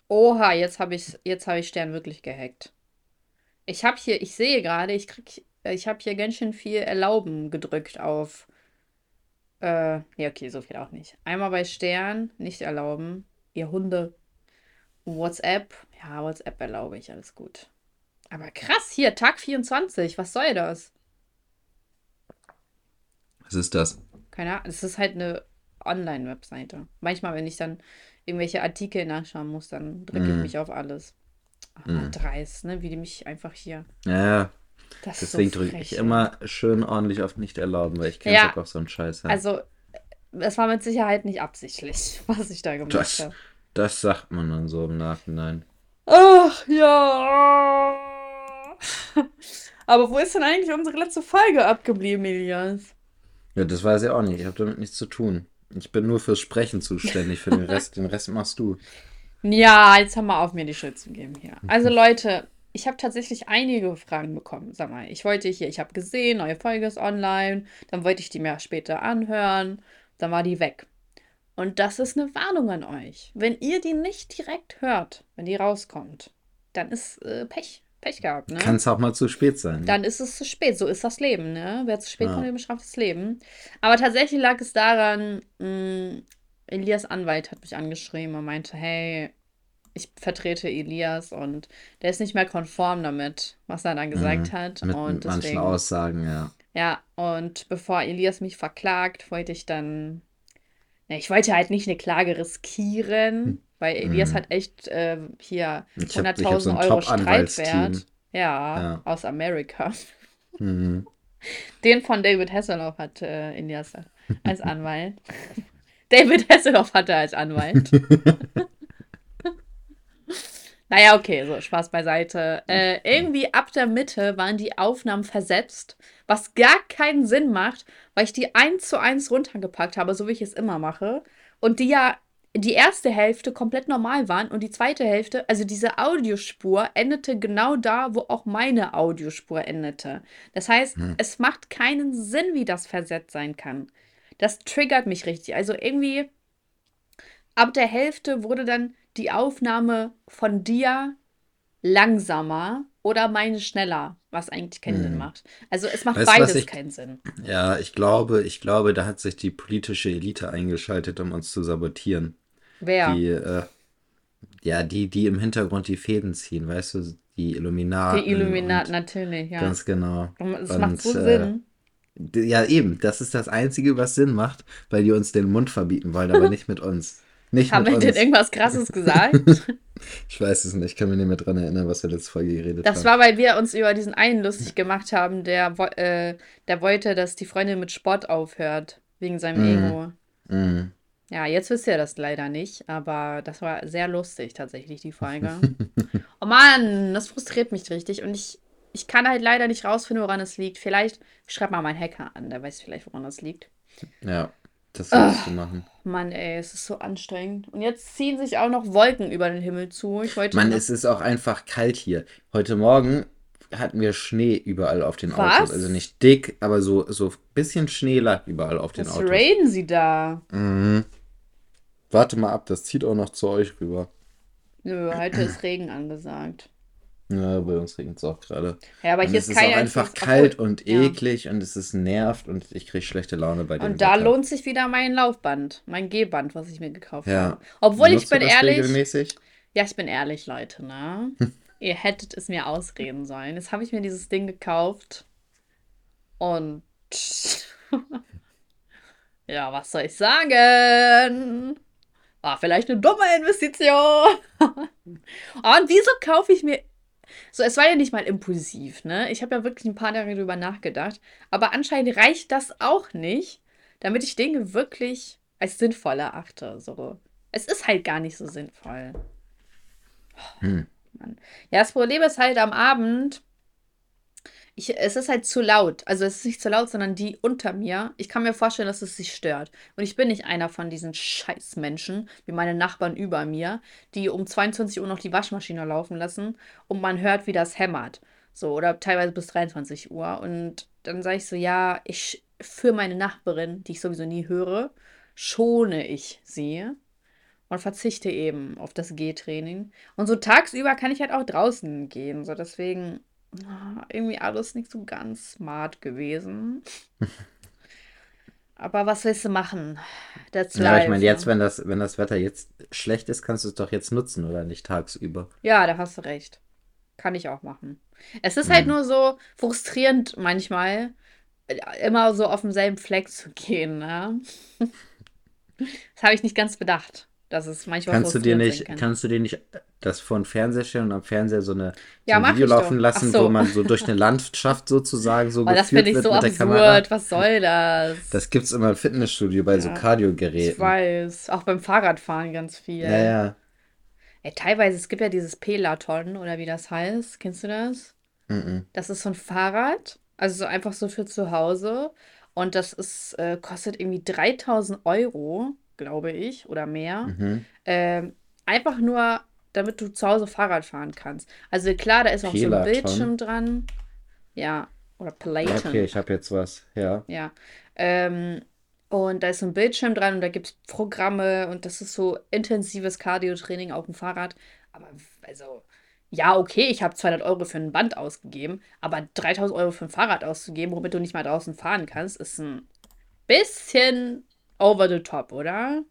Speaker 1: Oha, jetzt habe ich, jetzt hab ich Stern wirklich gehackt. Ich habe hier, ich sehe gerade, ich krieg, ich habe hier ganz schön viel Erlauben gedrückt auf äh, ja, okay, so viel auch nicht. Einmal bei Stern, nicht erlauben. Ihr Hunde. WhatsApp. Ja, WhatsApp erlaube ich, alles gut. Aber krass, hier, Tag 24. Was soll das?
Speaker 2: Was ist das?
Speaker 1: Keine Ahnung. Es ist halt eine Online-Webseite. Manchmal, wenn ich dann irgendwelche Artikel nachschauen muss, dann drücke mm. ich mhm. mich auf alles. Mm. dreist, ne? Wie die mich einfach hier.
Speaker 2: Ja, Das Deswegen so drücke ich immer schön ordentlich auf nicht erlauben, weil ich keinen ja, auf so einen Scheiß
Speaker 1: habe. Also, es war mit Sicherheit nicht absichtlich, *laughs* was ich da gemacht habe.
Speaker 2: Das sagt man dann so im Nachhinein.
Speaker 1: Ach ja. *laughs* Aber wo ist denn eigentlich unsere letzte Folge abgeblieben, Elias?
Speaker 2: Ja, das weiß ich auch nicht. Ich habe damit nichts zu tun. Ich bin nur fürs Sprechen zuständig. Für den Rest, den Rest machst du.
Speaker 1: Ja, jetzt haben wir auf mir die Schuld zu geben hier. Also Leute, ich habe tatsächlich einige Fragen bekommen. Sag mal, ich wollte hier, ich habe gesehen, neue Folge ist online, dann wollte ich die mir später anhören, dann war die weg. Und das ist eine Warnung an euch. Wenn ihr die nicht direkt hört, wenn die rauskommt, dann ist äh, Pech. Pech gehabt, ne?
Speaker 2: Kann es auch mal zu spät sein.
Speaker 1: Dann ist es zu spät. So ist das Leben, ne? Wer zu spät ja. kommt, dem bestraft das Leben. Aber tatsächlich lag es daran, mh, mm, Elias Anwalt hat mich angeschrieben und meinte, hey, ich vertrete Elias und der ist nicht mehr konform damit, was er dann gesagt mhm. hat.
Speaker 2: Mit
Speaker 1: und
Speaker 2: deswegen, manchen Aussagen, ja.
Speaker 1: Ja, und bevor Elias mich verklagt, wollte ich dann. Ja, ich wollte halt nicht eine Klage riskieren, hm. weil Elias mhm. hat echt äh, hier 100.000 so Euro Streitwert. Ja, ja, aus Amerika. Mhm. Den von David Hasselhoff hat äh, Elias als Anwalt. *laughs* David Hasselhoff hatte als Anwalt. *laughs* Naja, okay, so Spaß beiseite. Äh, irgendwie ab der Mitte waren die Aufnahmen versetzt, was gar keinen Sinn macht, weil ich die eins zu eins runtergepackt habe, so wie ich es immer mache. Und die ja die erste Hälfte komplett normal waren und die zweite Hälfte, also diese Audiospur, endete genau da, wo auch meine Audiospur endete. Das heißt, hm. es macht keinen Sinn, wie das versetzt sein kann. Das triggert mich richtig. Also irgendwie ab der Hälfte wurde dann die Aufnahme von dir langsamer oder meine schneller, was eigentlich keinen hm. Sinn macht. Also es macht weißt, beides ich, keinen Sinn.
Speaker 2: Ja, ich glaube, ich glaube, da hat sich die politische Elite eingeschaltet, um uns zu sabotieren.
Speaker 1: Wer?
Speaker 2: Die, äh, ja, die, die im Hintergrund die Fäden ziehen, weißt du, die Illuminaten.
Speaker 1: Die Illuminaten, natürlich, ja.
Speaker 2: Ganz genau.
Speaker 1: Und, macht so äh, Sinn.
Speaker 2: Ja, eben, das ist das Einzige, was Sinn macht, weil die uns den Mund verbieten wollen, aber *laughs* nicht mit uns. Nicht
Speaker 1: Haben wir denn irgendwas Krasses *laughs* gesagt?
Speaker 2: ich weiß es nicht. Ich kann mich nicht mehr dran erinnern, was wir letzte Folge geredet
Speaker 1: das haben. Das war, weil wir uns über diesen einen lustig gemacht haben, der, äh, der wollte, dass die Freundin mit Sport aufhört. Wegen seinem mm. Ego. Mm. Ja, jetzt wisst ihr das leider nicht, aber das war sehr lustig tatsächlich, die Folge. *laughs* oh Mann, das frustriert mich richtig und ich, ich kann halt leider nicht rausfinden, woran es liegt. Vielleicht schreib mal meinen Hacker an, der weiß vielleicht, woran das liegt.
Speaker 2: Ja. Das sollst du machen.
Speaker 1: Mann, ey, es ist so anstrengend. Und jetzt ziehen sich auch noch Wolken über den Himmel zu. Ich wollte
Speaker 2: Mann, es ist auch einfach kalt hier. Heute Morgen hatten wir Schnee überall auf den Was? Autos. Also nicht dick, aber so, so ein bisschen Schnee lag überall auf den Was Autos. Was
Speaker 1: raiden sie da?
Speaker 2: Mhm. Warte mal ab, das zieht auch noch zu euch rüber.
Speaker 1: Nö, heute ist Regen angesagt.
Speaker 2: Ja, bei uns regnet es auch gerade.
Speaker 1: Ja, aber hier
Speaker 2: ist es ist auch einfach kalt und eklig ja. und es ist nervt und ich kriege schlechte Laune bei dem
Speaker 1: Und da Wetter. lohnt sich wieder mein Laufband, mein Gehband, was ich mir gekauft ja. habe. Obwohl Benutzt ich bin ehrlich. Regelmäßig? Ja, ich bin ehrlich, Leute, ne? *laughs* Ihr hättet es mir ausreden sollen. Jetzt habe ich mir dieses Ding gekauft und *laughs* ja, was soll ich sagen? War vielleicht eine dumme Investition. *laughs* und wieso kaufe ich mir so, es war ja nicht mal impulsiv, ne? Ich habe ja wirklich ein paar Tage darüber nachgedacht. Aber anscheinend reicht das auch nicht, damit ich Dinge wirklich als sinnvoll erachte. So. Es ist halt gar nicht so sinnvoll. Hm. Ja, das Problem ist halt am Abend, ich, es ist halt zu laut. Also es ist nicht zu laut, sondern die unter mir. Ich kann mir vorstellen, dass es sich stört. Und ich bin nicht einer von diesen Scheißmenschen, wie meine Nachbarn über mir, die um 22 Uhr noch die Waschmaschine laufen lassen und man hört, wie das hämmert. So, oder teilweise bis 23 Uhr. Und dann sage ich so, ja, ich für meine Nachbarin, die ich sowieso nie höre, schone ich sie und verzichte eben auf das Gehtraining. Und so tagsüber kann ich halt auch draußen gehen. So, deswegen irgendwie alles nicht so ganz smart gewesen. *laughs* Aber was willst du machen?
Speaker 2: That's ja, life. ich meine, jetzt, wenn das, wenn das Wetter jetzt schlecht ist, kannst du es doch jetzt nutzen, oder nicht tagsüber?
Speaker 1: Ja, da hast du recht. Kann ich auch machen. Es ist halt mhm. nur so frustrierend manchmal, immer so auf demselben Fleck zu gehen. Ne? *laughs* das habe ich nicht ganz bedacht. Das ist manchmal
Speaker 2: Kannst du dir nicht,
Speaker 1: kann.
Speaker 2: kannst du dir nicht das vor den Fernseher stellen und am Fernseher so, eine, so
Speaker 1: Ja,
Speaker 2: ein
Speaker 1: mach
Speaker 2: Video laufen lassen,
Speaker 1: so.
Speaker 2: wo man so durch eine *laughs* Landschaft sozusagen so
Speaker 1: Oh, das
Speaker 2: geführt
Speaker 1: finde ich
Speaker 2: wird
Speaker 1: so
Speaker 2: mit der Kamera?
Speaker 1: absurd. Was soll das?
Speaker 2: Das gibt's immer im Fitnessstudio bei so
Speaker 1: Ja.
Speaker 2: Cardio-Geräten.
Speaker 1: Ich weiß. Auch beim Fahrradfahren ganz viel.
Speaker 2: Ja, ja.
Speaker 1: Ey, teilweise, es gibt ja dieses Pelaton oder wie das heißt. Kennst du das?
Speaker 2: Mhm.
Speaker 1: Das ist so ein Fahrrad, also so einfach so für zu Hause. Und das ist, äh, kostet irgendwie 3000 Euro, glaube ich, oder mehr.
Speaker 2: Mhm.
Speaker 1: Ähm, einfach nur, damit du zu Hause Fahrrad fahren kannst. Also klar, da ist auch so ein. Bildschirm dran. Ja, oder
Speaker 2: Ja,
Speaker 1: Peloton.
Speaker 2: okay, ich habe jetzt was. Ja.
Speaker 1: Ja. Ähm, und da ist so ein Bildschirm dran und da gibt es Programme und das ist so intensives Cardio-Training auf dem Fahrrad. Aber also, ja, okay, ich habe 200 Euro für ein Band ausgegeben, aber 3000 Euro für ein Fahrrad auszugeben, womit du nicht mal draußen fahren kannst, ist ein bisschen over the top, oder?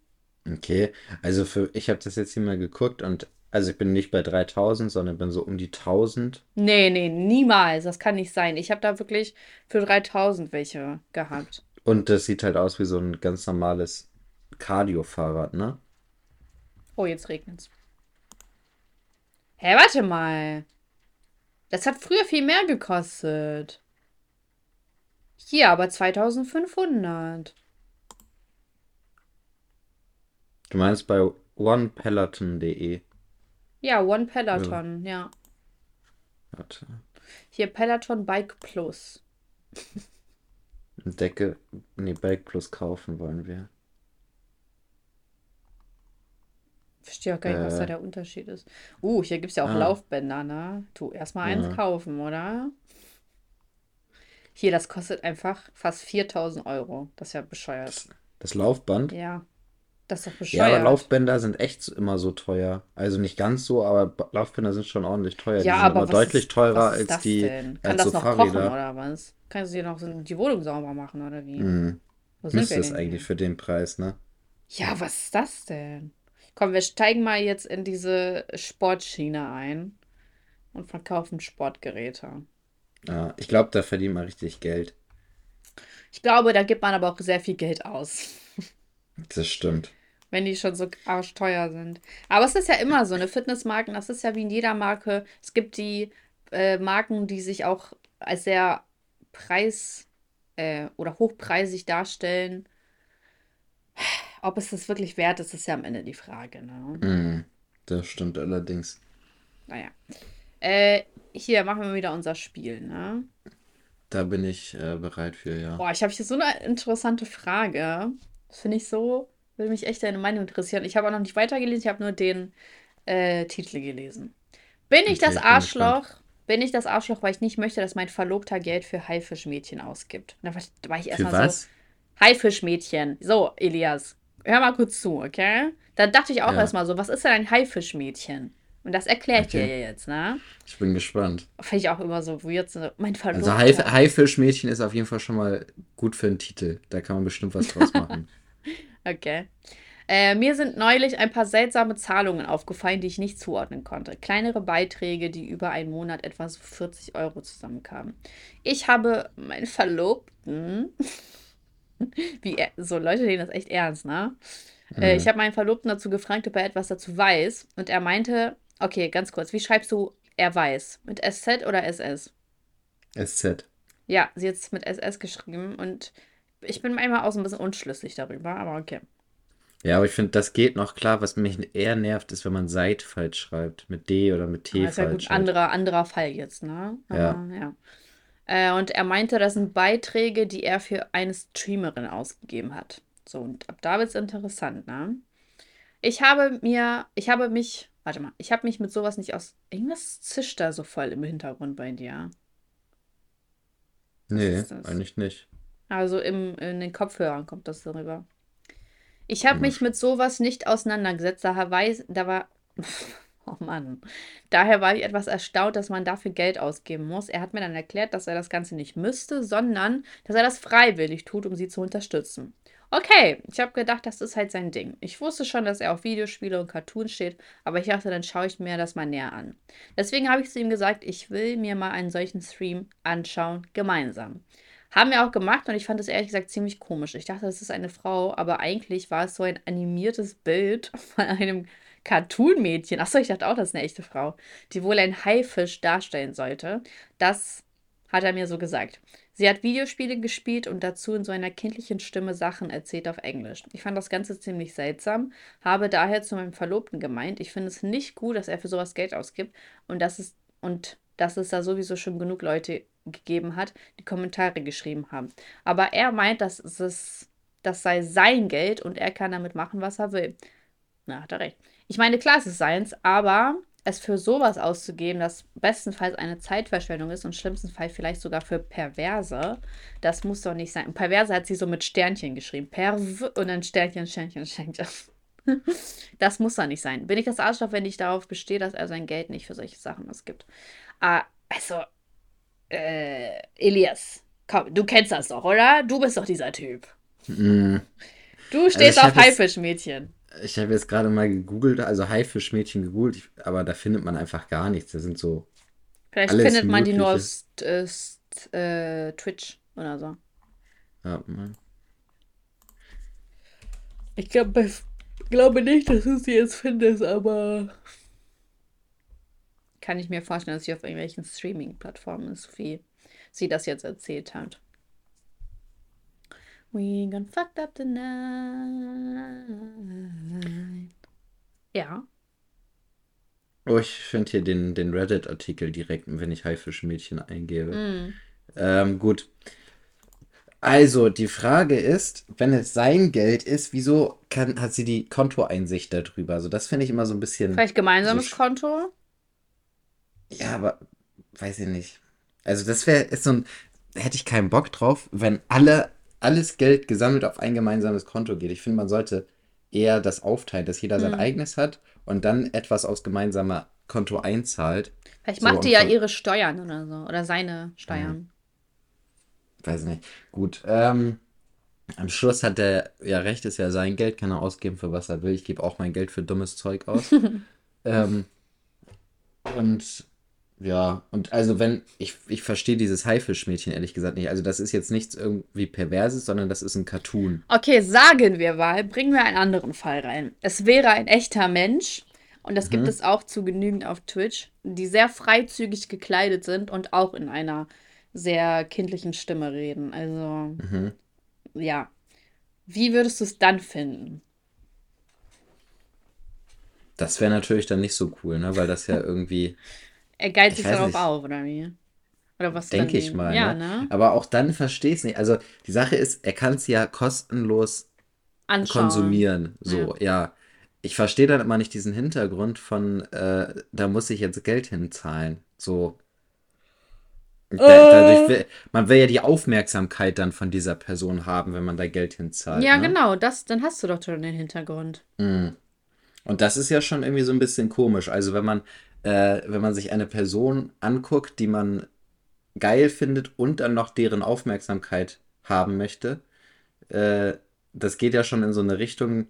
Speaker 2: Okay, also für, ich habe das jetzt hier mal geguckt und also ich bin nicht bei 3000, sondern bin so um die 1000.
Speaker 1: Nee, nee, niemals. Das kann nicht sein. Ich habe da wirklich für 3000 welche gehabt.
Speaker 2: Und das sieht halt aus wie so ein ganz normales Cardio-Fahrrad, ne?
Speaker 1: Oh, jetzt regnet's. Hä, warte mal. Das hat früher viel mehr gekostet. Hier aber 2500.
Speaker 2: Du meinst bei onepeloton.de.
Speaker 1: Ja, One Peloton, ja.
Speaker 2: Warte.
Speaker 1: Hier Peloton Bike Plus.
Speaker 2: Decke, nee, Bike Plus kaufen wollen wir.
Speaker 1: Verstehe auch gar nicht, was da
Speaker 2: Äh.
Speaker 1: der Unterschied ist. Uh, hier gibt es ja auch
Speaker 2: Ah.
Speaker 1: Laufbänder, ne? Du, erstmal eins
Speaker 2: Ja.
Speaker 1: kaufen, oder? Hier, das kostet einfach fast 4000 Euro. Das ist ja bescheuert.
Speaker 2: Das, das Laufband?
Speaker 1: Ja, das ist doch
Speaker 2: Ja,
Speaker 1: bescheuert.
Speaker 2: aber Laufbänder sind echt immer so teuer. Also nicht ganz so, aber Laufbänder sind schon ordentlich teuer. Die
Speaker 1: Ja,
Speaker 2: sind
Speaker 1: aber was
Speaker 2: deutlich
Speaker 1: ist,
Speaker 2: teurer
Speaker 1: was ist
Speaker 2: als
Speaker 1: das
Speaker 2: die,
Speaker 1: denn? Kann
Speaker 2: als
Speaker 1: das
Speaker 2: so
Speaker 1: noch kochen
Speaker 2: Fahrräder.
Speaker 1: oder was? Kannst du dir noch die Wohnung sauber machen oder wie?
Speaker 2: Hm,
Speaker 1: Wo sind
Speaker 2: müsste es eigentlich für den Preis, ne?
Speaker 1: Ja, was ist das denn? Komm, wir steigen mal jetzt in diese Sportschiene ein und verkaufen Sportgeräte.
Speaker 2: Ja, ich glaube, da verdient man richtig Geld.
Speaker 1: Ich glaube, da gibt man aber auch sehr viel Geld aus, *laughs*
Speaker 2: Das stimmt.
Speaker 1: Wenn die schon so arschteuer sind. Aber es ist ja immer so, eine Fitnessmarken, das ist ja wie in jeder Marke. Es gibt die äh, Marken, die sich auch als sehr preis- äh, oder hochpreisig darstellen. Ob es das wirklich wert ist, ist ja am Ende die Frage. Ne?
Speaker 2: Hm, das stimmt allerdings.
Speaker 1: Naja. Äh, hier machen wir wieder unser Spiel, ne?
Speaker 2: Da bin ich äh, bereit für, ja.
Speaker 1: Boah, ich habe hier so eine interessante Frage. Das finde ich so, würde mich echt deine Meinung interessieren. Ich habe auch noch nicht weitergelesen, ich habe nur den äh, Titel gelesen. Bin ich
Speaker 2: Okay,
Speaker 1: das Arschloch? Bin ich das Arschloch, weil ich nicht möchte, dass mein Verlobter Geld für Haifischmädchen ausgibt? Und da war ich, erstmal so, Haifischmädchen. So, Elias, hör mal kurz zu, okay? Da dachte ich auch
Speaker 2: Ja.
Speaker 1: erstmal so, was ist denn ein Haifischmädchen? Und das erkläre ich
Speaker 2: Okay.
Speaker 1: dir jetzt, ne?
Speaker 2: Ich bin gespannt.
Speaker 1: Finde ich auch immer so weird. So, mein Verlobter.
Speaker 2: Also Haif Haifischmädchen ist auf jeden Fall schon mal gut für einen Titel. Da kann man bestimmt was draus machen. *laughs*
Speaker 1: Okay. Äh, mir sind neulich ein paar seltsame Zahlungen aufgefallen, die ich nicht zuordnen konnte. Kleinere Beiträge, die über einen Monat etwa so 40 Euro zusammenkamen. Ich habe meinen Verlobten, *laughs* wie er, so Leute nehmen das echt ernst, ne? Äh,
Speaker 2: Mhm.
Speaker 1: ich habe meinen Verlobten dazu gefragt, ob er etwas dazu weiß. Und er meinte, okay, ganz kurz, wie schreibst du er weiß? Mit SZ oder SS?
Speaker 2: SZ.
Speaker 1: Ja, sie hat es mit SS geschrieben und ich bin manchmal auch so ein bisschen unschlüssig darüber, aber okay.
Speaker 2: Ja, aber ich finde, das geht noch klar. Was mich eher nervt, ist, wenn man Seid falsch schreibt. Mit D oder mit T
Speaker 1: Das ist ja
Speaker 2: falsch.
Speaker 1: gut,
Speaker 2: halt.
Speaker 1: anderer, anderer Fall jetzt, ne?
Speaker 2: Ja.
Speaker 1: Aber, ja. Äh, und er meinte, das sind Beiträge, die er für eine Streamerin ausgegeben hat. So, und ab da wird es interessant, ne? Ich habe mir, ich habe mich, warte mal, ich habe mich mit sowas nicht aus. Irgendwas zischt da so voll im Hintergrund bei dir.
Speaker 2: Nee, eigentlich nicht.
Speaker 1: Also im, in den Kopfhörern kommt das darüber. Ich habe mich mit sowas nicht auseinandergesetzt. Daher weiß, da war. *laughs* Oh Mann. Daher war ich etwas erstaunt, dass man dafür Geld ausgeben muss. Er hat mir dann erklärt, dass er das Ganze nicht müsste, sondern dass er das freiwillig tut, um sie zu unterstützen. Okay, ich habe gedacht, das ist halt sein Ding. Ich wusste schon, dass er auf Videospiele und Cartoons steht, aber ich dachte, dann schaue ich mir das mal näher an. Deswegen habe ich zu ihm gesagt, ich will mir mal einen solchen Stream anschauen, gemeinsam. Haben wir auch gemacht und ich fand das ehrlich gesagt ziemlich komisch. Ich dachte, das ist eine Frau, aber eigentlich war es so ein animiertes Bild *laughs* von einem Cartoon-Mädchen. Achso, ich dachte auch, das ist eine echte Frau, die wohl ein Haifisch darstellen sollte. Das hat er mir so gesagt. Sie hat Videospiele gespielt und dazu in so einer kindlichen Stimme Sachen erzählt auf Englisch. Ich fand das Ganze ziemlich seltsam, habe daher zu meinem Verlobten gemeint, ich finde es nicht gut, dass er für sowas Geld ausgibt und dass es und dass es da sowieso schon genug Leute gegeben hat, die Kommentare geschrieben haben. Aber er meint, dass es das sei sein Geld und er kann damit machen, was er will. Na, hat er recht. Ich meine, klar, es ist seins, aber es für sowas auszugeben, das bestenfalls eine Zeitverschwendung ist und schlimmstenfalls vielleicht sogar für Perverse, das muss doch nicht sein. Perverse hat sie so mit Sternchen geschrieben. Perv und dann Sternchen, Sternchen, Sternchen. *laughs* Das muss doch nicht sein. Bin ich das Arschloch, wenn ich darauf bestehe, dass er sein Geld nicht für solche Sachen ausgibt? Ah, also, äh, Elias, komm, du kennst das doch, oder? Du bist doch dieser Typ. Mm. Du stehst also auf Haifischmädchen.
Speaker 2: Ich habe jetzt gerade mal gegoogelt, also Haifischmädchen gegoogelt, aber da findet man einfach gar nichts. Da sind so.
Speaker 1: Vielleicht findet man Mögliche. die nur auf äh, Twitch oder so. Ja, man. Ich glaub, glaube nicht, dass du sie jetzt findest, aber kann ich mir vorstellen, dass sie auf irgendwelchen Streaming-Plattformen ist, wie sie das jetzt erzählt hat. We got fucked up tonight. Ja.
Speaker 2: Oh, ich finde hier den, den Reddit-Artikel direkt, wenn ich Haifischmädchen eingebe. Mm. Ähm, gut. Also, die Frage ist, wenn es sein Geld ist, wieso kann, hat sie die Kontoeinsicht darüber? Also, das finde ich immer so ein bisschen.
Speaker 1: Vielleicht gemeinsames so Konto?
Speaker 2: Ja, aber weiß ich nicht. Also, das wäre so ein. Hätte ich keinen Bock drauf, wenn alle alles Geld gesammelt auf ein gemeinsames Konto geht. Ich finde, man sollte eher das aufteilen, dass jeder sein mhm. eigenes hat und dann etwas aus gemeinsamer Konto einzahlt.
Speaker 1: Vielleicht so, macht die ja ihre Steuern oder so. Oder seine Steuern. Mhm.
Speaker 2: Weiß nicht. Gut. Ähm, am Schluss hat er ja recht, ist ja sein Geld, kann er ausgeben für was er will. Ich gebe auch mein Geld für dummes Zeug aus. *laughs* ähm, und ja, und also wenn, ich, ich verstehe dieses Haifischmädchen ehrlich gesagt nicht. Also das ist jetzt nichts irgendwie Perverses, sondern das ist ein Cartoon.
Speaker 1: Okay, sagen wir mal, bringen wir einen anderen Fall rein. Es wäre ein echter Mensch, und das mhm. gibt es auch zu genügend auf Twitch, die sehr freizügig gekleidet sind und auch in einer sehr kindlichen Stimme reden. Also, mhm. ja. Wie würdest du es dann finden?
Speaker 2: Das wäre natürlich dann nicht so cool, ne? Weil das ja *laughs* irgendwie.
Speaker 1: Er geilt sich darauf nicht. auf, oder wie? Oder was
Speaker 2: Denke ich mal. Ja, ne? ne? Aber auch dann verstehe ich es nicht. Also die Sache ist, er kann es ja kostenlos Anschauen. konsumieren. So, ja. ja. Ich verstehe dann immer nicht diesen Hintergrund von, äh, da muss ich jetzt Geld hinzahlen. So. Äh. Da, will, man will ja die Aufmerksamkeit dann von dieser Person haben, wenn man da Geld hinzahlt.
Speaker 1: Ja, ne? genau, das, dann hast du doch schon den Hintergrund.
Speaker 2: Mm. Und das ist ja schon irgendwie so ein bisschen komisch. Also wenn man äh, wenn man sich eine Person anguckt, die man geil findet und dann noch deren Aufmerksamkeit haben möchte, äh, das geht ja schon in so eine Richtung,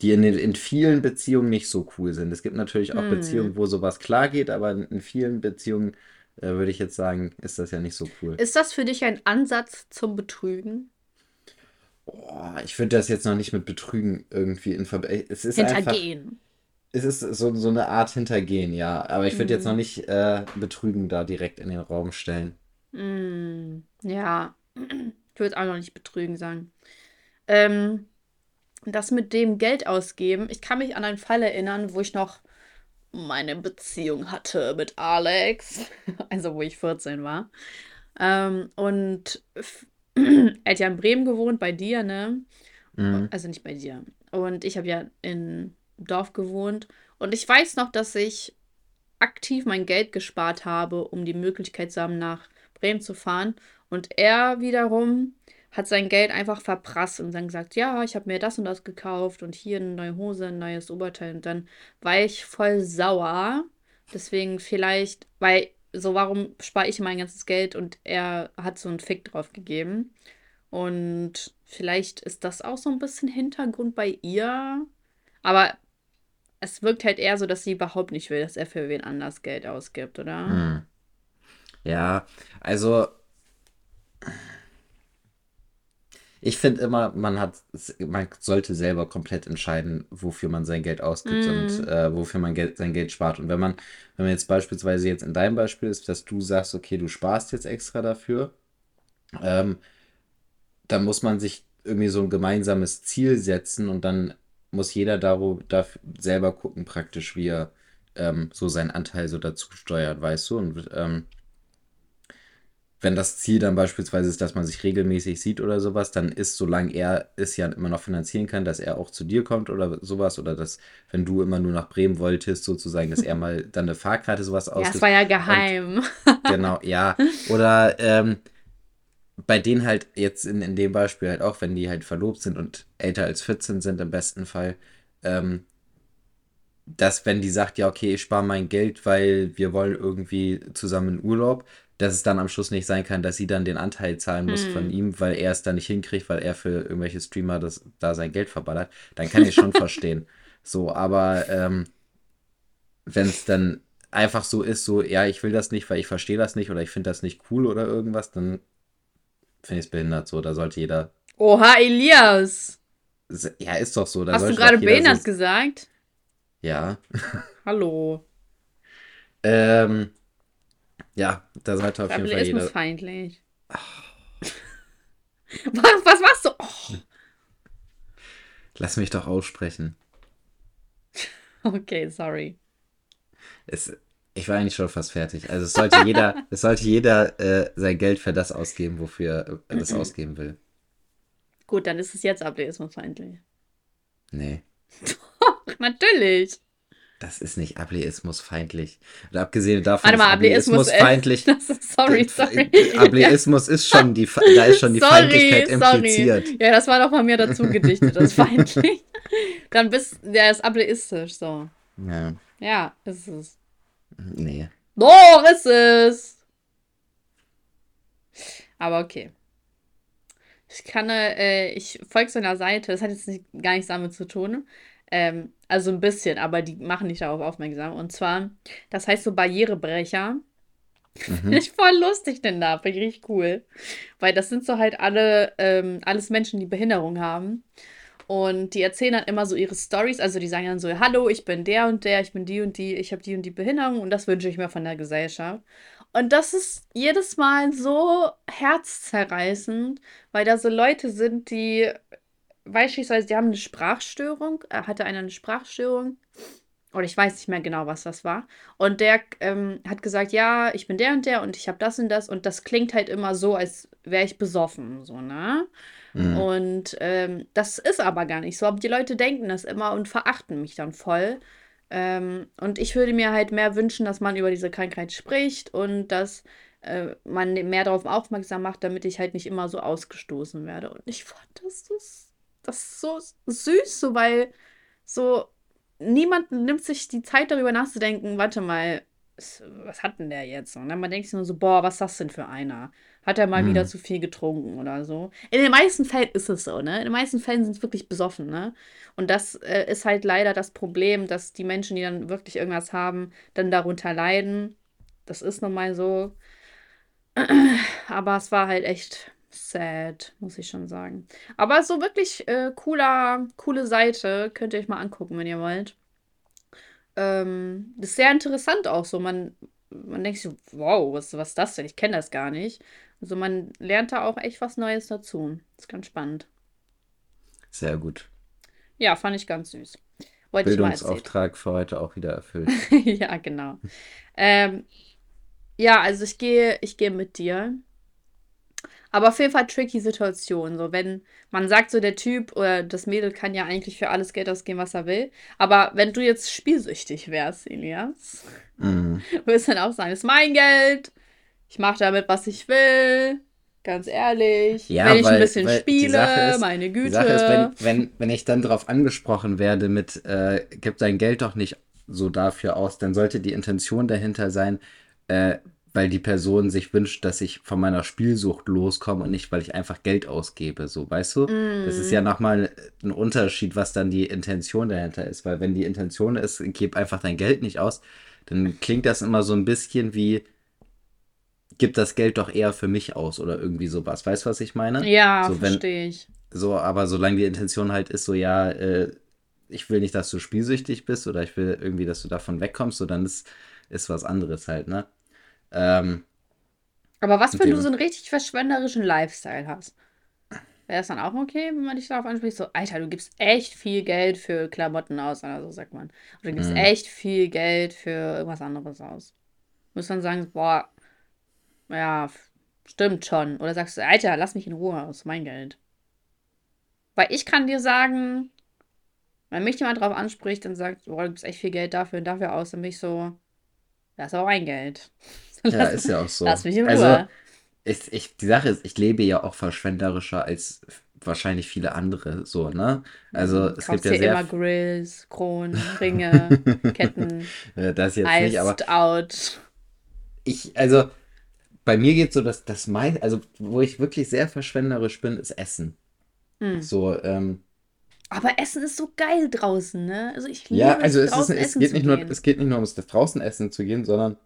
Speaker 2: die in, in vielen Beziehungen nicht so cool sind. Es gibt natürlich auch hm. Beziehungen, wo sowas klar geht, aber in, in vielen Beziehungen äh, würde ich jetzt sagen, ist das ja nicht so cool.
Speaker 1: Ist das für dich ein Ansatz zum Betrügen?
Speaker 2: Oh, ich würde das jetzt noch nicht mit Betrügen irgendwie in Verbindung. Hintergehen. Einfach, es ist so, so eine Art Hintergehen, ja. Aber ich würde mm. jetzt noch mhm. nicht äh, Betrügen da direkt in den Raum stellen.
Speaker 1: Mm, ja, ich würde auch noch nicht Betrügen sagen. Ähm, das mit dem Geld ausgeben, ich kann mich an einen Fall erinnern, wo ich noch meine Beziehung hatte mit Alex, *laughs* also wo ich 14 war. Ähm, und *clears throat* er hat ja in Bremen gewohnt, bei dir, ne? Mhm. Also nicht bei dir. Und ich habe ja in Dorf gewohnt. Und ich weiß noch, dass ich aktiv mein Geld gespart habe, um die Möglichkeit zu haben, nach Bremen zu fahren. Und er wiederum hat sein Geld einfach verprasst und dann gesagt, ja, ich habe mir das und das gekauft und hier eine neue Hose, ein neues Oberteil. Und dann war ich voll sauer. Deswegen vielleicht, weil so, warum spare ich mein ganzes Geld und er hat so einen Fick drauf gegeben. Und vielleicht ist das auch so ein bisschen Hintergrund bei ihr. Aber es wirkt halt eher so, dass sie überhaupt nicht will, dass er für wen anders Geld ausgibt, oder? Hm.
Speaker 2: Ja, also Ich finde immer, man hat, man sollte selber komplett entscheiden, wofür man sein Geld ausgibt mm. und äh, wofür man Geld, sein Geld spart. Und wenn man, wenn man jetzt beispielsweise jetzt in deinem Beispiel ist, dass du sagst, okay, du sparst jetzt extra dafür, ähm, dann muss man sich irgendwie so ein gemeinsames Ziel setzen und dann muss jeder darüber, dafür selber gucken, praktisch, wie er ähm, so seinen Anteil so dazu steuert, weißt du? Und ähm, wenn das Ziel dann beispielsweise ist, dass man sich regelmäßig sieht oder sowas, dann ist, solange er es ja immer noch finanzieren kann, dass er auch zu dir kommt oder sowas, oder dass, wenn du immer nur nach Bremen wolltest, sozusagen, dass er *laughs* mal dann eine Fahrkarte sowas ausgibt. Ja,
Speaker 1: das war ja geheim.
Speaker 2: Und, genau, ja. *laughs* Oder ähm, bei denen halt jetzt in, in dem Beispiel halt auch, wenn die halt verlobt sind und älter als 14 sind im besten Fall, ähm, dass wenn die sagt, ja, okay, ich spare mein Geld, weil wir wollen irgendwie zusammen in Urlaub, dass es dann am Schluss nicht sein kann, dass sie dann den Anteil zahlen muss hm. von ihm, weil er es dann nicht hinkriegt, weil er für irgendwelche Streamer das, da sein Geld verballert, dann kann ich schon *laughs* verstehen. So, aber ähm, wenn es dann einfach so ist, so, ja, ich will das nicht, weil ich verstehe das nicht oder ich finde das nicht cool oder irgendwas, dann finde ich es behindert so. Da sollte jeder.
Speaker 1: Oha, Elias!
Speaker 2: Ja, ist doch so. Da
Speaker 1: Hast du gerade behindert so gesagt?
Speaker 2: Ja.
Speaker 1: Hallo.
Speaker 2: ähm, ja, da sollte auf jeden
Speaker 1: Fall jeder... feindlich. *laughs* was, was machst du? Oh.
Speaker 2: Lass mich doch aussprechen. *laughs*
Speaker 1: Okay, sorry.
Speaker 2: Es, ich war eigentlich schon fast fertig. Also es sollte jeder, *laughs* es sollte jeder äh, sein Geld für das ausgeben, wofür er das *clears throat* ausgeben will.
Speaker 1: Gut, dann ist es jetzt ableismusfeindlich.
Speaker 2: Nee.
Speaker 1: Doch, natürlich.
Speaker 2: Das ist nicht ableismusfeindlich. Und abgesehen davon
Speaker 1: Warte mal, Ableismus
Speaker 2: feindlich. *laughs*
Speaker 1: sorry, sorry. *laughs*
Speaker 2: Ableismus ist schon die, da ist schon die sorry, Feindlichkeit impliziert.
Speaker 1: Sorry. Ja, das war doch mal mir dazu gedichtet, das feindlich. Dann bist, der ist ableistisch, so.
Speaker 2: Ja.
Speaker 1: Ja, ist es.
Speaker 2: Nee.
Speaker 1: Doch, ist es. Aber okay. Ich kann, äh, ich folge so einer Seite, das hat jetzt nicht, gar nichts damit zu tun. Ähm, also ein bisschen, aber die machen nicht darauf aufmerksam. Und zwar, das heißt so Barrierebrecher. Mhm. Finde ich voll lustig denn da, finde ich richtig cool. Weil das sind so halt alle, ähm, alles Menschen, die Behinderung haben. Und die erzählen dann immer so ihre Stories. Also die sagen dann so, hallo, ich bin der und der, ich bin die und die, ich habe die und die Behinderung und das wünsche ich mir von der Gesellschaft. Und das ist jedes Mal so herzzerreißend, weil da so Leute sind, die beispielsweise, die haben eine Sprachstörung, äh, hatte einer eine Sprachstörung. Oder ich weiß nicht mehr genau, was das war. Und der ähm, hat gesagt, ja, ich bin der und der und ich habe das und das. Und das klingt halt immer so, als wäre ich besoffen. So, ne? Mhm. Und ähm, das ist aber gar nicht so. Aber die Leute denken das immer und verachten mich dann voll. Ähm, und ich würde mir halt mehr wünschen, dass man über diese Krankheit spricht und dass äh, man mehr darauf aufmerksam macht, damit ich halt nicht immer so ausgestoßen werde. Und ich fand das, das, das so süß, so weil so niemand nimmt sich die Zeit darüber nachzudenken, warte mal, was hat denn der jetzt? Und dann man denkt sich nur so, boah, was ist das denn für einer? Hat er mal mhm. wieder zu viel getrunken oder so? In den meisten Fällen ist es so, ne? In den meisten Fällen sind es wirklich besoffen, ne? Und das äh, ist halt leider das Problem, dass die Menschen, die dann wirklich irgendwas haben, dann darunter leiden. Das ist nun mal so. Aber es war halt echt sad, muss ich schon sagen. Aber so wirklich äh, cooler, coole Seite. Könnt ihr euch mal angucken, wenn ihr wollt. Ähm, das ist sehr interessant auch so. Man, man denkt sich, wow, was, was ist das denn? Ich kenne das gar nicht. Also man lernt da auch echt was Neues dazu. ist ganz spannend.
Speaker 2: Sehr gut.
Speaker 1: Ja, fand ich ganz süß.
Speaker 2: Wollte Bildungsauftrag für heute auch wieder erfüllt. *laughs*
Speaker 1: ja, genau. ähm, ja, also ich gehe, ich gehe mit dir. Aber auf jeden Fall tricky Situation. So, wenn man sagt, so der Typ oder das Mädel kann ja eigentlich für alles Geld ausgeben, was er will. Aber wenn du jetzt spielsüchtig wärst, Elias, mhm. *laughs* würdest du dann auch sagen, das ist mein Geld, ich mache damit, was ich will. Ganz ehrlich. Ja, wenn ich weil, ein bisschen spiele, ist, meine Güte. Die Sache ist,
Speaker 2: wenn, wenn, wenn ich dann darauf angesprochen werde mit, äh, gib dein Geld doch nicht so dafür aus, dann sollte die Intention dahinter sein, äh, weil die Person sich wünscht, dass ich von meiner Spielsucht loskomme und nicht, weil ich einfach Geld ausgebe. So, weißt du? Mm. Das ist ja nochmal ein Unterschied, was dann die Intention dahinter ist. Weil wenn die Intention ist, gib einfach dein Geld nicht aus, dann klingt das immer so ein bisschen wie, gib das Geld doch eher für mich aus oder irgendwie sowas. Weißt du, was ich meine?
Speaker 1: Ja,
Speaker 2: so,
Speaker 1: verstehe ich.
Speaker 2: So, aber solange die Intention halt ist, so, ja, äh, ich will nicht, dass du spielsüchtig bist oder ich will irgendwie, dass du davon wegkommst, so dann ist, ist was anderes halt, ne? Ähm,
Speaker 1: aber was, wenn du so einen richtig verschwenderischen Lifestyle hast? Wäre das dann auch okay, wenn man dich darauf anspricht? So, Alter, du gibst echt viel Geld für Klamotten aus, oder so sagt man. Oder du gibst mhm. echt viel Geld für irgendwas anderes aus. Muss man sagen, boah, ja, stimmt schon. Oder sagst du, Alter, lass mich in Ruhe, aus mein Geld. Weil ich kann dir sagen, wenn mich jemand darauf anspricht und sagt, boah, du gibst echt viel Geld dafür und dafür aus, dann bin ich so, das ist auch mein Geld. *laughs*
Speaker 2: Lass, ja, ist ja auch so.
Speaker 1: Lass mich in also, Ruhe. Also,
Speaker 2: ich, ich, die Sache ist, ich lebe ja auch verschwenderischer als wahrscheinlich viele andere, so, ne? Also mhm. es gibt ja sehr
Speaker 1: immer Grills, Kronen, *laughs* Ringe, Ketten.
Speaker 2: das jetzt nicht, aber
Speaker 1: out.
Speaker 2: Ich, also bei mir geht so, dass das meist, also wo ich wirklich sehr verschwenderisch bin, ist Essen. Hm. So, ähm,
Speaker 1: aber Essen ist so geil draußen, ne? Also ich liebe
Speaker 2: ja, also es, ist, es geht nicht nur, es geht nicht nur ums das draußen Essen zu gehen, sondern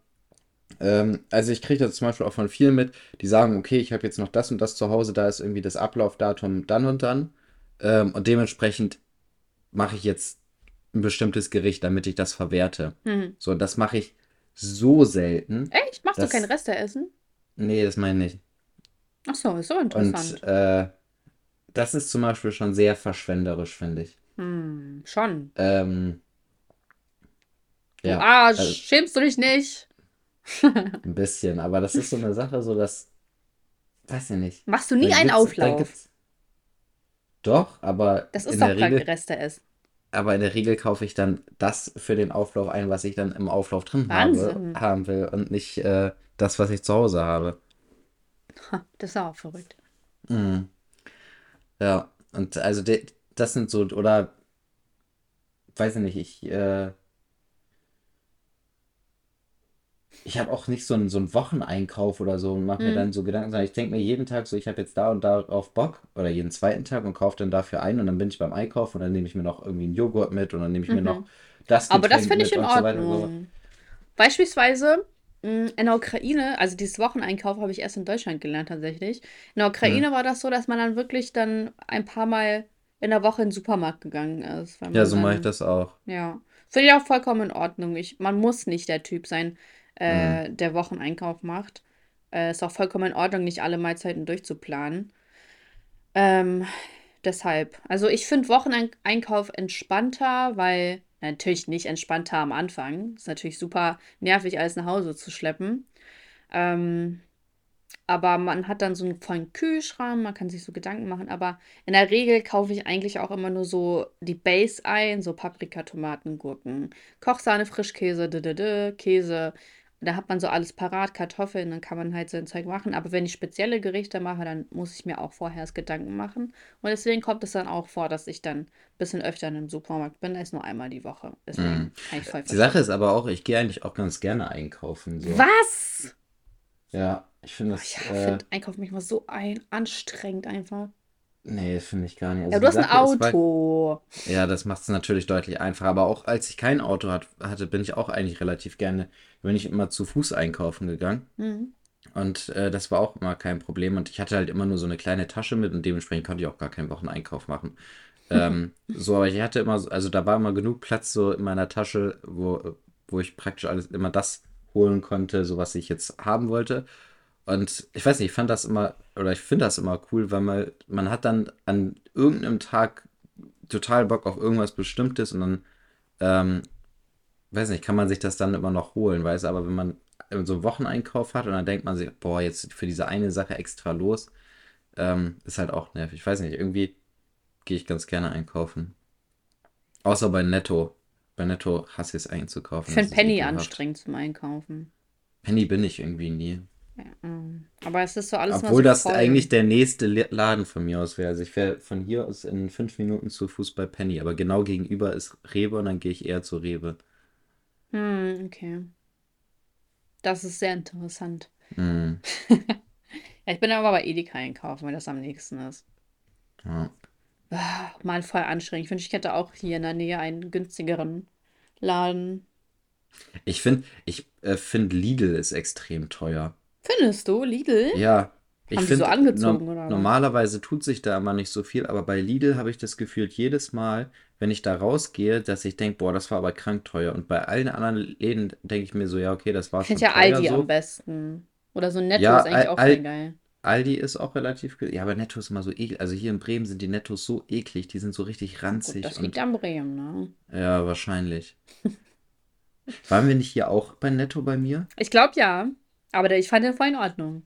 Speaker 2: ähm, also ich kriege das zum Beispiel auch von vielen mit, die sagen, okay, ich habe jetzt noch das und das zu Hause, da ist irgendwie das Ablaufdatum dann und dann. Ähm, und dementsprechend mache ich jetzt ein bestimmtes Gericht, damit ich das verwerte. Mhm. So, das mache ich so selten.
Speaker 1: Echt? Machst du kein Reste essen?
Speaker 2: Nee, das meine ich nicht.
Speaker 1: Ach so, ist so interessant.
Speaker 2: Und äh, das ist zum Beispiel schon sehr verschwenderisch, finde ich.
Speaker 1: Hm, schon.
Speaker 2: Ähm,
Speaker 1: ja. Arsch, also, schämst du dich nicht? *laughs*
Speaker 2: Ein bisschen, aber das ist so eine Sache, so dass. Weiß ich nicht.
Speaker 1: Machst du nie einen Auflauf?
Speaker 2: Doch, aber.
Speaker 1: Das ist doch Reste ist.
Speaker 2: Aber in der Regel kaufe ich dann das für den Auflauf ein, was ich dann im Auflauf drin habe, haben will und nicht äh, das, was ich zu Hause habe.
Speaker 1: Das ist auch verrückt.
Speaker 2: Mhm. Ja, und also das sind so, oder weiß ich nicht, ich äh, ich habe auch nicht so einen, so einen Wocheneinkauf oder so und mache mir mhm. dann so Gedanken, sondern ich denke mir jeden Tag so, ich habe jetzt da und da auf Bock oder jeden zweiten Tag und kaufe dann dafür ein und dann bin ich beim Einkauf und dann nehme ich mir noch irgendwie einen Joghurt mit und dann nehme ich mir noch mhm. das
Speaker 1: Aber das finde ich in Ordnung. So Beispielsweise mm, in der Ukraine, also dieses Wocheneinkauf habe ich erst in Deutschland gelernt tatsächlich. In der Ukraine mhm. war das so, dass man dann wirklich dann ein paar Mal in der Woche in den Supermarkt gegangen ist.
Speaker 2: ja, so mache ich das auch.
Speaker 1: Ja. Finde ich auch vollkommen in Ordnung. Ich, man muss nicht der Typ sein, äh, mhm. der Wocheneinkauf macht. Äh, ist auch vollkommen in Ordnung, nicht alle Mahlzeiten durchzuplanen. Ähm, deshalb. Also ich finde Wocheneinkauf entspannter, weil natürlich nicht entspannter am Anfang. Ist natürlich super nervig, alles nach Hause zu schleppen. Ähm, aber man hat dann so einen vollen Kühlschrank, man kann sich so Gedanken machen. Aber in der Regel kaufe ich eigentlich auch immer nur so die Base ein, so Paprika, Tomaten, Gurken, Kochsahne, Frischkäse, d -d -d, Käse, da hat man so alles parat, Kartoffeln, dann kann man halt sein Zeug machen. Aber wenn ich spezielle Gerichte mache, dann muss ich mir auch vorher das Gedanken machen. Und deswegen kommt es dann auch vor, dass ich dann ein bisschen öfter in einem Supermarkt bin, als nur einmal die Woche.
Speaker 2: Voll Die Sache ist aber auch, ich gehe eigentlich auch ganz gerne einkaufen. So.
Speaker 1: Was?
Speaker 2: Ja, ich finde das.
Speaker 1: Ich äh, finde Einkaufen manchmal so ein, anstrengend einfach.
Speaker 2: Nee, finde ich gar nicht. Also
Speaker 1: ja, du hast ein Auto.
Speaker 2: Ist, ja, das macht es natürlich deutlich einfacher. Aber auch als ich kein Auto hat, hatte, bin ich auch eigentlich relativ gerne, bin ich immer zu Fuß einkaufen gegangen. Mhm. Und äh, das war auch immer kein Problem. Und ich hatte halt immer nur so eine kleine Tasche mit und dementsprechend konnte ich auch gar keinen Wocheneinkauf machen. *laughs* ähm, so, aber ich hatte immer, also da war immer genug Platz so in meiner Tasche, wo, wo ich praktisch alles immer das holen konnte, so was ich jetzt haben wollte. Und ich weiß nicht, ich fand das immer, oder ich finde das immer cool, weil man, man hat dann an irgendeinem Tag total Bock auf irgendwas Bestimmtes und dann, ähm, weiß nicht, kann man sich das dann immer noch holen, weiß aber wenn man so einen Wocheneinkauf hat und dann denkt man sich, boah, jetzt für diese eine Sache extra los, ähm, ist halt auch nervig. Ich weiß nicht, irgendwie gehe ich ganz gerne einkaufen. Außer bei Netto. Bei Netto hasse ich es einzukaufen.
Speaker 1: Ich finde Penny anstrengend zum Einkaufen.
Speaker 2: Penny bin ich irgendwie nie.
Speaker 1: Mm. Aber es ist so alles
Speaker 2: Obwohl so das voll. eigentlich der nächste Laden von mir aus wäre. Also ich wäre von hier aus in fünf Minuten zu Fuß bei Penny, aber genau gegenüber ist Rewe und dann gehe ich eher zu Rewe.
Speaker 1: Hm, okay. Das ist sehr interessant.
Speaker 2: Mm. *laughs*
Speaker 1: ja, ich bin aber bei Edeka einkaufen, weil das am nächsten ist.
Speaker 2: Ja.
Speaker 1: Ah, mal voll anstrengend. Ich wünsche, ich hätte auch hier in der Nähe einen günstigeren Laden.
Speaker 2: Ich finde, ich äh, finde Lidl ist extrem teuer.
Speaker 1: Findest du, Lidl?
Speaker 2: Ja. Ich
Speaker 1: Haben die so
Speaker 2: finde,
Speaker 1: angezogen
Speaker 2: no
Speaker 1: oder
Speaker 2: normalerweise tut sich da immer nicht so viel, aber bei Lidl habe ich das Gefühl, jedes Mal, wenn ich da rausgehe, dass ich denke, boah, das war aber krank teuer. Und bei allen anderen Läden denke ich mir so, ja, okay, das war
Speaker 1: Ich finde
Speaker 2: schon
Speaker 1: ja
Speaker 2: teuer
Speaker 1: Aldi
Speaker 2: so.
Speaker 1: am besten. Oder so Netto
Speaker 2: Ja,
Speaker 1: ist eigentlich
Speaker 2: Al
Speaker 1: auch
Speaker 2: Al
Speaker 1: geil.
Speaker 2: Aldi ist auch relativ, ja, aber Netto ist immer so eklig. Also hier in Bremen sind die Nettos so eklig, die sind so richtig
Speaker 1: Gut,
Speaker 2: ranzig
Speaker 1: das liegt am Bremen, ne?
Speaker 2: ja, wahrscheinlich. *laughs* Waren wir nicht hier auch bei Netto bei mir?
Speaker 1: Ich glaube ja. Aber der, ich fand den voll in Ordnung.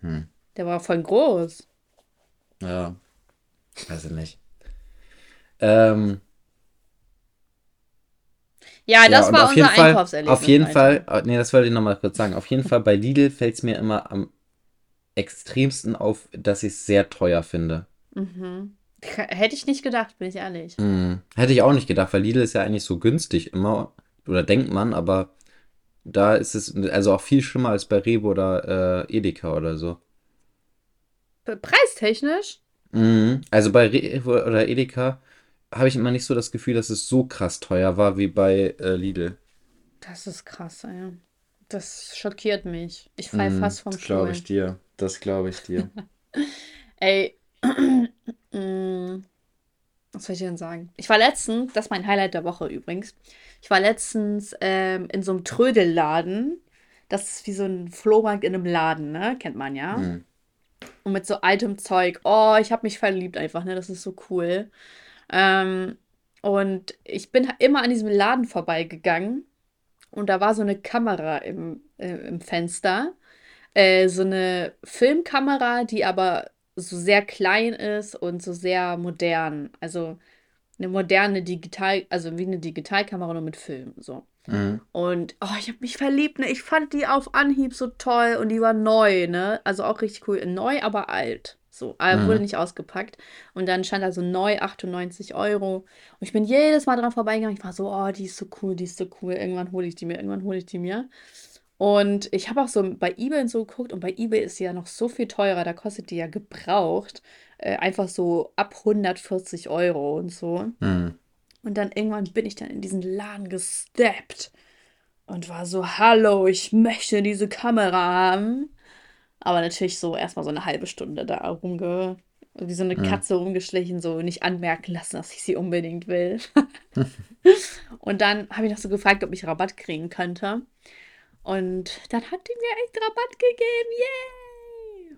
Speaker 2: Hm.
Speaker 1: Der war voll groß.
Speaker 2: Ja, weiß ich nicht. Ähm,
Speaker 1: Ja,
Speaker 2: ja,
Speaker 1: das
Speaker 2: und
Speaker 1: war unser
Speaker 2: Fall,
Speaker 1: Einkaufserlebnis.
Speaker 2: auf jeden. Fall, äh, nee, das wollte ich nochmal kurz sagen. Auf jeden Fall bei Lidl fällt es mir immer am extremsten auf, dass ich es sehr teuer finde.
Speaker 1: Mhm. Hätte ich nicht gedacht, bin ich ehrlich.
Speaker 2: Hm. Hätte ich auch nicht gedacht, weil Lidl ist ja eigentlich so günstig immer, oder denkt man, aber da ist es also auch viel schlimmer als bei Rewe oder äh, Edeka oder so.
Speaker 1: Pre- Preistechnisch?
Speaker 2: Mhm. Also bei Rewe oder Edeka habe ich immer nicht so das Gefühl, dass es so krass teuer war wie bei äh, Lidl.
Speaker 1: Das ist krass, ey. Das schockiert mich. Ich fall
Speaker 2: Mhm,
Speaker 1: fast vom
Speaker 2: das glaube ich dir. Das glaube ich dir. *laughs*
Speaker 1: Ey, *clears throat* mm, was soll ich denn sagen? Ich war letztens, das ist mein Highlight der Woche übrigens. Ich war letztens ähm, in so einem Trödelladen. Das ist wie so ein Flohmarkt in einem Laden, ne? Kennt man ja.
Speaker 2: Mhm.
Speaker 1: Und mit so altem Zeug. Oh, ich habe mich verliebt einfach, ne? Das ist so cool. Ähm, und ich bin immer an diesem Laden vorbeigegangen. Und da war so eine Kamera im, äh, im Fenster. Äh, so eine Filmkamera, die aber so sehr klein ist und so sehr modern. Also eine moderne Digital, also wie eine Digitalkamera nur mit Film. So.
Speaker 2: Mhm.
Speaker 1: Und oh, ich habe mich verliebt, ne? Ich fand die auf Anhieb so toll und die war neu, ne? Also auch richtig cool. Neu, aber alt. So, aber wurde
Speaker 2: Mhm.
Speaker 1: nicht ausgepackt. Und dann stand da so neu 98 Euro. Und ich bin jedes Mal dran vorbeigegangen. Ich war so, oh, die ist so cool, die ist so cool. Irgendwann hole ich die mir, irgendwann hole ich die mir. Und ich habe auch so bei eBay und so geguckt. Und bei eBay ist sie ja noch so viel teurer. Da kostet die ja gebraucht. Äh, einfach so ab 140 Euro und so.
Speaker 2: Mhm.
Speaker 1: Und dann irgendwann bin ich dann in diesen Laden gesteppt und war so, hallo, ich möchte diese Kamera haben. Aber natürlich so erstmal so eine halbe Stunde da rumge... Wie so eine
Speaker 2: Mhm.
Speaker 1: Katze rumgeschlichen, so nicht anmerken lassen, dass ich sie unbedingt will. *laughs* Und dann habe ich noch so gefragt, ob ich Rabatt kriegen könnte. Und dann hat die mir echt Rabatt gegeben. Yay!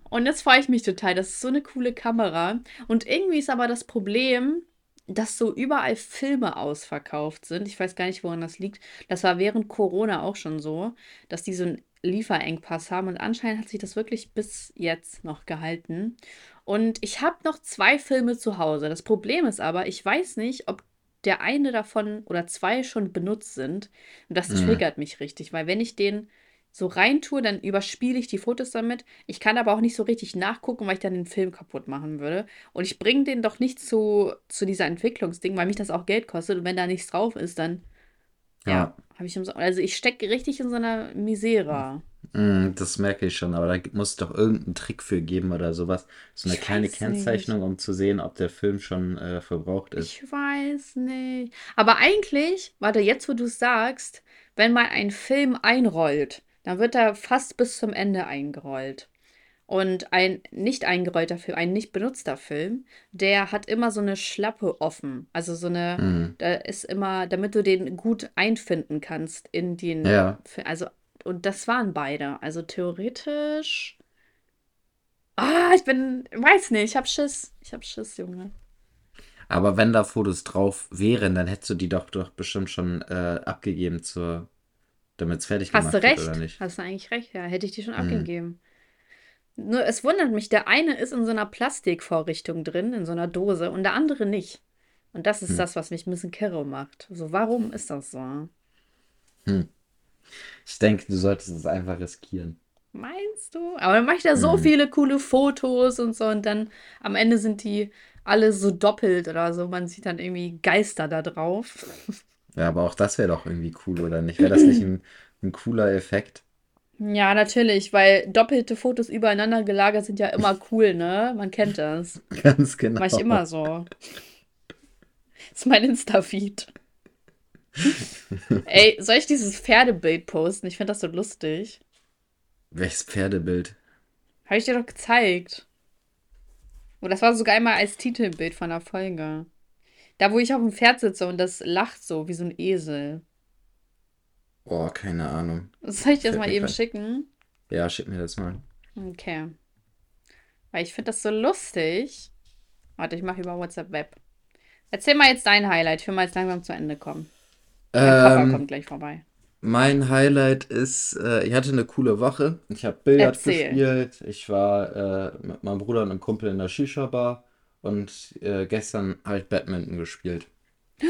Speaker 1: Und jetzt freue ich mich total. Das ist so eine coole Kamera. Und irgendwie ist aber das Problem, dass so überall Filme ausverkauft sind. Ich weiß gar nicht, woran das liegt. Das war während Corona auch schon so, dass die so einen Lieferengpass haben. Und anscheinend hat sich das wirklich bis jetzt noch gehalten. Und ich habe noch zwei Filme zu Hause. Das Problem ist aber, ich weiß nicht, ob der eine davon oder zwei schon benutzt sind. Und das
Speaker 2: Mhm.
Speaker 1: triggert mich richtig, weil wenn ich den so reintue, dann überspiele ich die Fotos damit. Ich kann aber auch nicht so richtig nachgucken, weil ich dann den Film kaputt machen würde. Und ich bringe den doch nicht zu, zu dieser Entwicklungsding, weil mich das auch Geld kostet. Und wenn da nichts drauf ist, dann, ja,
Speaker 2: Ja.
Speaker 1: habe ich Also ich stecke richtig in so einer Misere.
Speaker 2: Mhm, das merke ich schon, aber da muss es doch irgendeinen Trick für geben oder sowas. So eine
Speaker 1: Ich
Speaker 2: kleine
Speaker 1: weiß nicht.
Speaker 2: Kennzeichnung, um zu sehen, ob der Film schon äh, verbraucht ist.
Speaker 1: Ich weiß nicht. Aber eigentlich, warte, jetzt wo du es sagst, wenn man einen Film einrollt, dann wird er fast bis zum Ende eingerollt. Und ein nicht eingerollter Film, ein nicht benutzter Film, der hat immer so eine Schlappe offen. Also so eine,
Speaker 2: Mhm.
Speaker 1: da ist immer, damit du den gut einfinden kannst in den
Speaker 2: Ja.
Speaker 1: Film. Also, und das waren beide. Also theoretisch. Ah, ich bin, weiß nicht, ich hab Schiss. Ich hab Schiss, Junge.
Speaker 2: Aber wenn da Fotos drauf wären, dann hättest du die doch, doch bestimmt schon äh, abgegeben zur, damit es fertig
Speaker 1: Hast
Speaker 2: gemacht
Speaker 1: du
Speaker 2: wird,
Speaker 1: recht?
Speaker 2: oder nicht?
Speaker 1: Hast du eigentlich recht, ja. Hätte ich die schon
Speaker 2: Mhm.
Speaker 1: abgegeben. Nur es wundert mich, der eine ist in so einer Plastikvorrichtung drin, in so einer Dose, und der andere nicht. Und das ist
Speaker 2: Hm.
Speaker 1: das, was mich ein bisschen kirre macht. So, warum ist das so?
Speaker 2: Hm. Ich denke, du solltest es einfach riskieren.
Speaker 1: Meinst du? Aber dann mache ich da so
Speaker 2: Mhm.
Speaker 1: viele coole Fotos und so, und dann am Ende sind die alle so doppelt oder so. Man sieht dann irgendwie Geister da drauf. *laughs*
Speaker 2: Ja, aber auch das wäre doch irgendwie cool, oder nicht? Wäre das nicht ein, ein cooler Effekt?
Speaker 1: Ja, natürlich, weil doppelte Fotos übereinander gelagert sind ja immer cool, ne? Man kennt das. *laughs*
Speaker 2: Ganz genau.
Speaker 1: Mach ich immer so. Das ist mein Insta-Feed. *laughs* Ey, soll ich dieses Pferdebild posten? Ich finde das so lustig.
Speaker 2: Welches Pferdebild?
Speaker 1: Habe ich dir doch gezeigt. Und das war sogar einmal als Titelbild von der Folge. Da, wo ich auf dem Pferd sitze und das lacht so wie so ein Esel.
Speaker 2: Oh, keine Ahnung.
Speaker 1: Soll ich das mal eben
Speaker 2: grad-
Speaker 1: schicken?
Speaker 2: Ja, schick mir das mal.
Speaker 1: Okay. Weil ich finde das so lustig. Warte, ich mache über WhatsApp Web. Erzähl mal jetzt dein Highlight. Will mal jetzt langsam zu Ende kommen. Mein Papa
Speaker 2: Ähm,
Speaker 1: kommt gleich vorbei.
Speaker 2: Mein Highlight ist, äh, ich hatte eine coole Woche. Ich habe Billard
Speaker 1: Erzähl.
Speaker 2: gespielt. Ich war äh, mit meinem Bruder und einem Kumpel in der Shisha-Bar. Und äh, gestern habe ich Badminton gespielt. *gasps*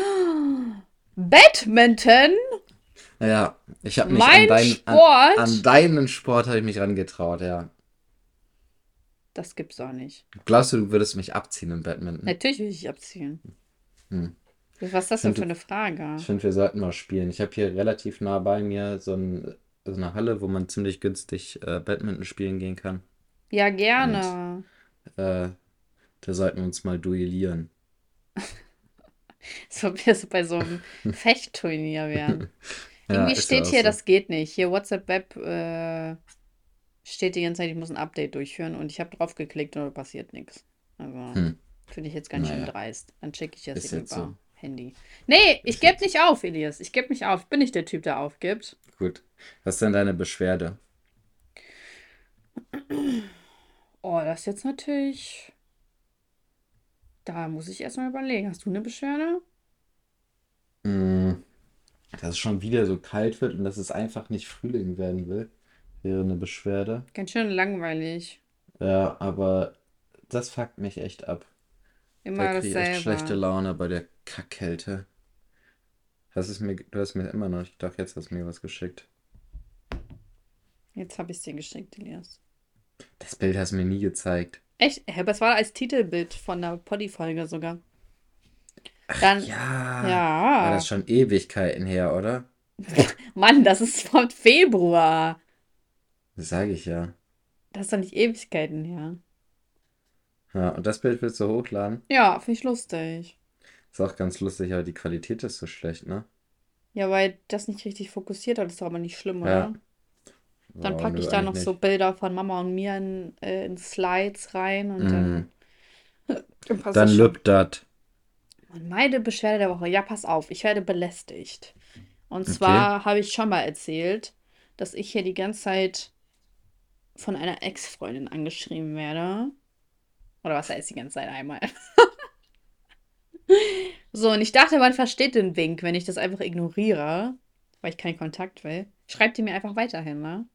Speaker 1: Badminton?
Speaker 2: Naja, ich habe mich
Speaker 1: Mein
Speaker 2: an, dein,
Speaker 1: Sport?
Speaker 2: An, an deinen Sport habe ich mich rangetraut, ja.
Speaker 1: Das gibt's doch nicht.
Speaker 2: Glaubst du, du würdest mich abziehen im Badminton?
Speaker 1: Natürlich will ich abziehen.
Speaker 2: Hm.
Speaker 1: Was ist das denn
Speaker 2: Find
Speaker 1: für eine Frage?
Speaker 2: Ich finde, wir sollten mal spielen. Ich habe hier relativ nah bei mir so, ein, so eine Halle, wo man ziemlich günstig äh, Badminton spielen gehen kann.
Speaker 1: Ja, gerne.
Speaker 2: Äh, da sollten wir uns mal duellieren. *laughs*
Speaker 1: So wie es bei so einem *laughs* Fechtturnier wären. *laughs*
Speaker 2: Ja,
Speaker 1: Irgendwie
Speaker 2: ja
Speaker 1: steht
Speaker 2: auch
Speaker 1: hier,
Speaker 2: so.
Speaker 1: das geht nicht. Hier WhatsApp Web äh, steht die ganze Zeit, ich muss ein Update durchführen und ich habe drauf geklickt und da passiert nichts. Also
Speaker 2: Hm.
Speaker 1: finde ich jetzt ganz schön
Speaker 2: Naja.
Speaker 1: dreist. Dann checke ich das
Speaker 2: Ist
Speaker 1: über
Speaker 2: so.
Speaker 1: Handy. Nee, ich gebe nicht auf, Elias. Ich gebe nicht auf. Ich bin nicht der Typ, der aufgibt.
Speaker 2: Gut. Was ist denn deine Beschwerde? *clears throat*
Speaker 1: Oh, das ist jetzt natürlich. Da muss ich erstmal überlegen. Hast du eine Beschwerde?
Speaker 2: Hm, dass es schon wieder so kalt wird und dass es einfach nicht Frühling werden will, wäre eine Beschwerde.
Speaker 1: Ganz schön langweilig.
Speaker 2: Ja, aber das fuckt mich echt ab.
Speaker 1: Immer
Speaker 2: Da kriege ich echt schlechte. Laune bei der Kackkälte. Hast es mir, du hast mir immer noch doch jetzt hast du mir was geschickt.
Speaker 1: Jetzt habe ich es dir geschickt, Elias.
Speaker 2: Das Bild hast du mir nie gezeigt.
Speaker 1: Echt? Hä, Das war als Titelbild von der Poddy-Folge sogar.
Speaker 2: Ach
Speaker 1: Dann,
Speaker 2: ja, war
Speaker 1: ja.
Speaker 2: das schon Ewigkeiten her, oder? *laughs*
Speaker 1: Mann, das ist von Februar.
Speaker 2: Das sage ich ja.
Speaker 1: Das ist doch nicht Ewigkeiten her.
Speaker 2: Ja, und das Bild willst du hochladen?
Speaker 1: Ja, finde ich lustig.
Speaker 2: Ist auch ganz lustig, aber die Qualität ist so schlecht, ne?
Speaker 1: Ja, weil das nicht richtig fokussiert hat, ist doch aber nicht schlimm,
Speaker 2: Ja.
Speaker 1: oder? Dann
Speaker 2: Oh,
Speaker 1: packe ich da noch
Speaker 2: eigentlich
Speaker 1: so
Speaker 2: nicht.
Speaker 1: Bilder von Mama und mir in, äh, in Slides rein und dann,
Speaker 2: Mhm. *laughs*
Speaker 1: dann das
Speaker 2: lübt dat.
Speaker 1: Und meine Beschwerde der Woche. Ja, pass auf, ich werde belästigt. Und
Speaker 2: Okay.
Speaker 1: zwar habe ich schon mal erzählt, dass ich hier die ganze Zeit von einer Ex-Freundin angeschrieben werde. Oder was heißt die ganze Zeit einmal? *laughs* So, und ich dachte, man versteht den Wink, wenn ich das einfach ignoriere, weil ich keinen Kontakt will. Schreibt die mir einfach weiterhin, ne?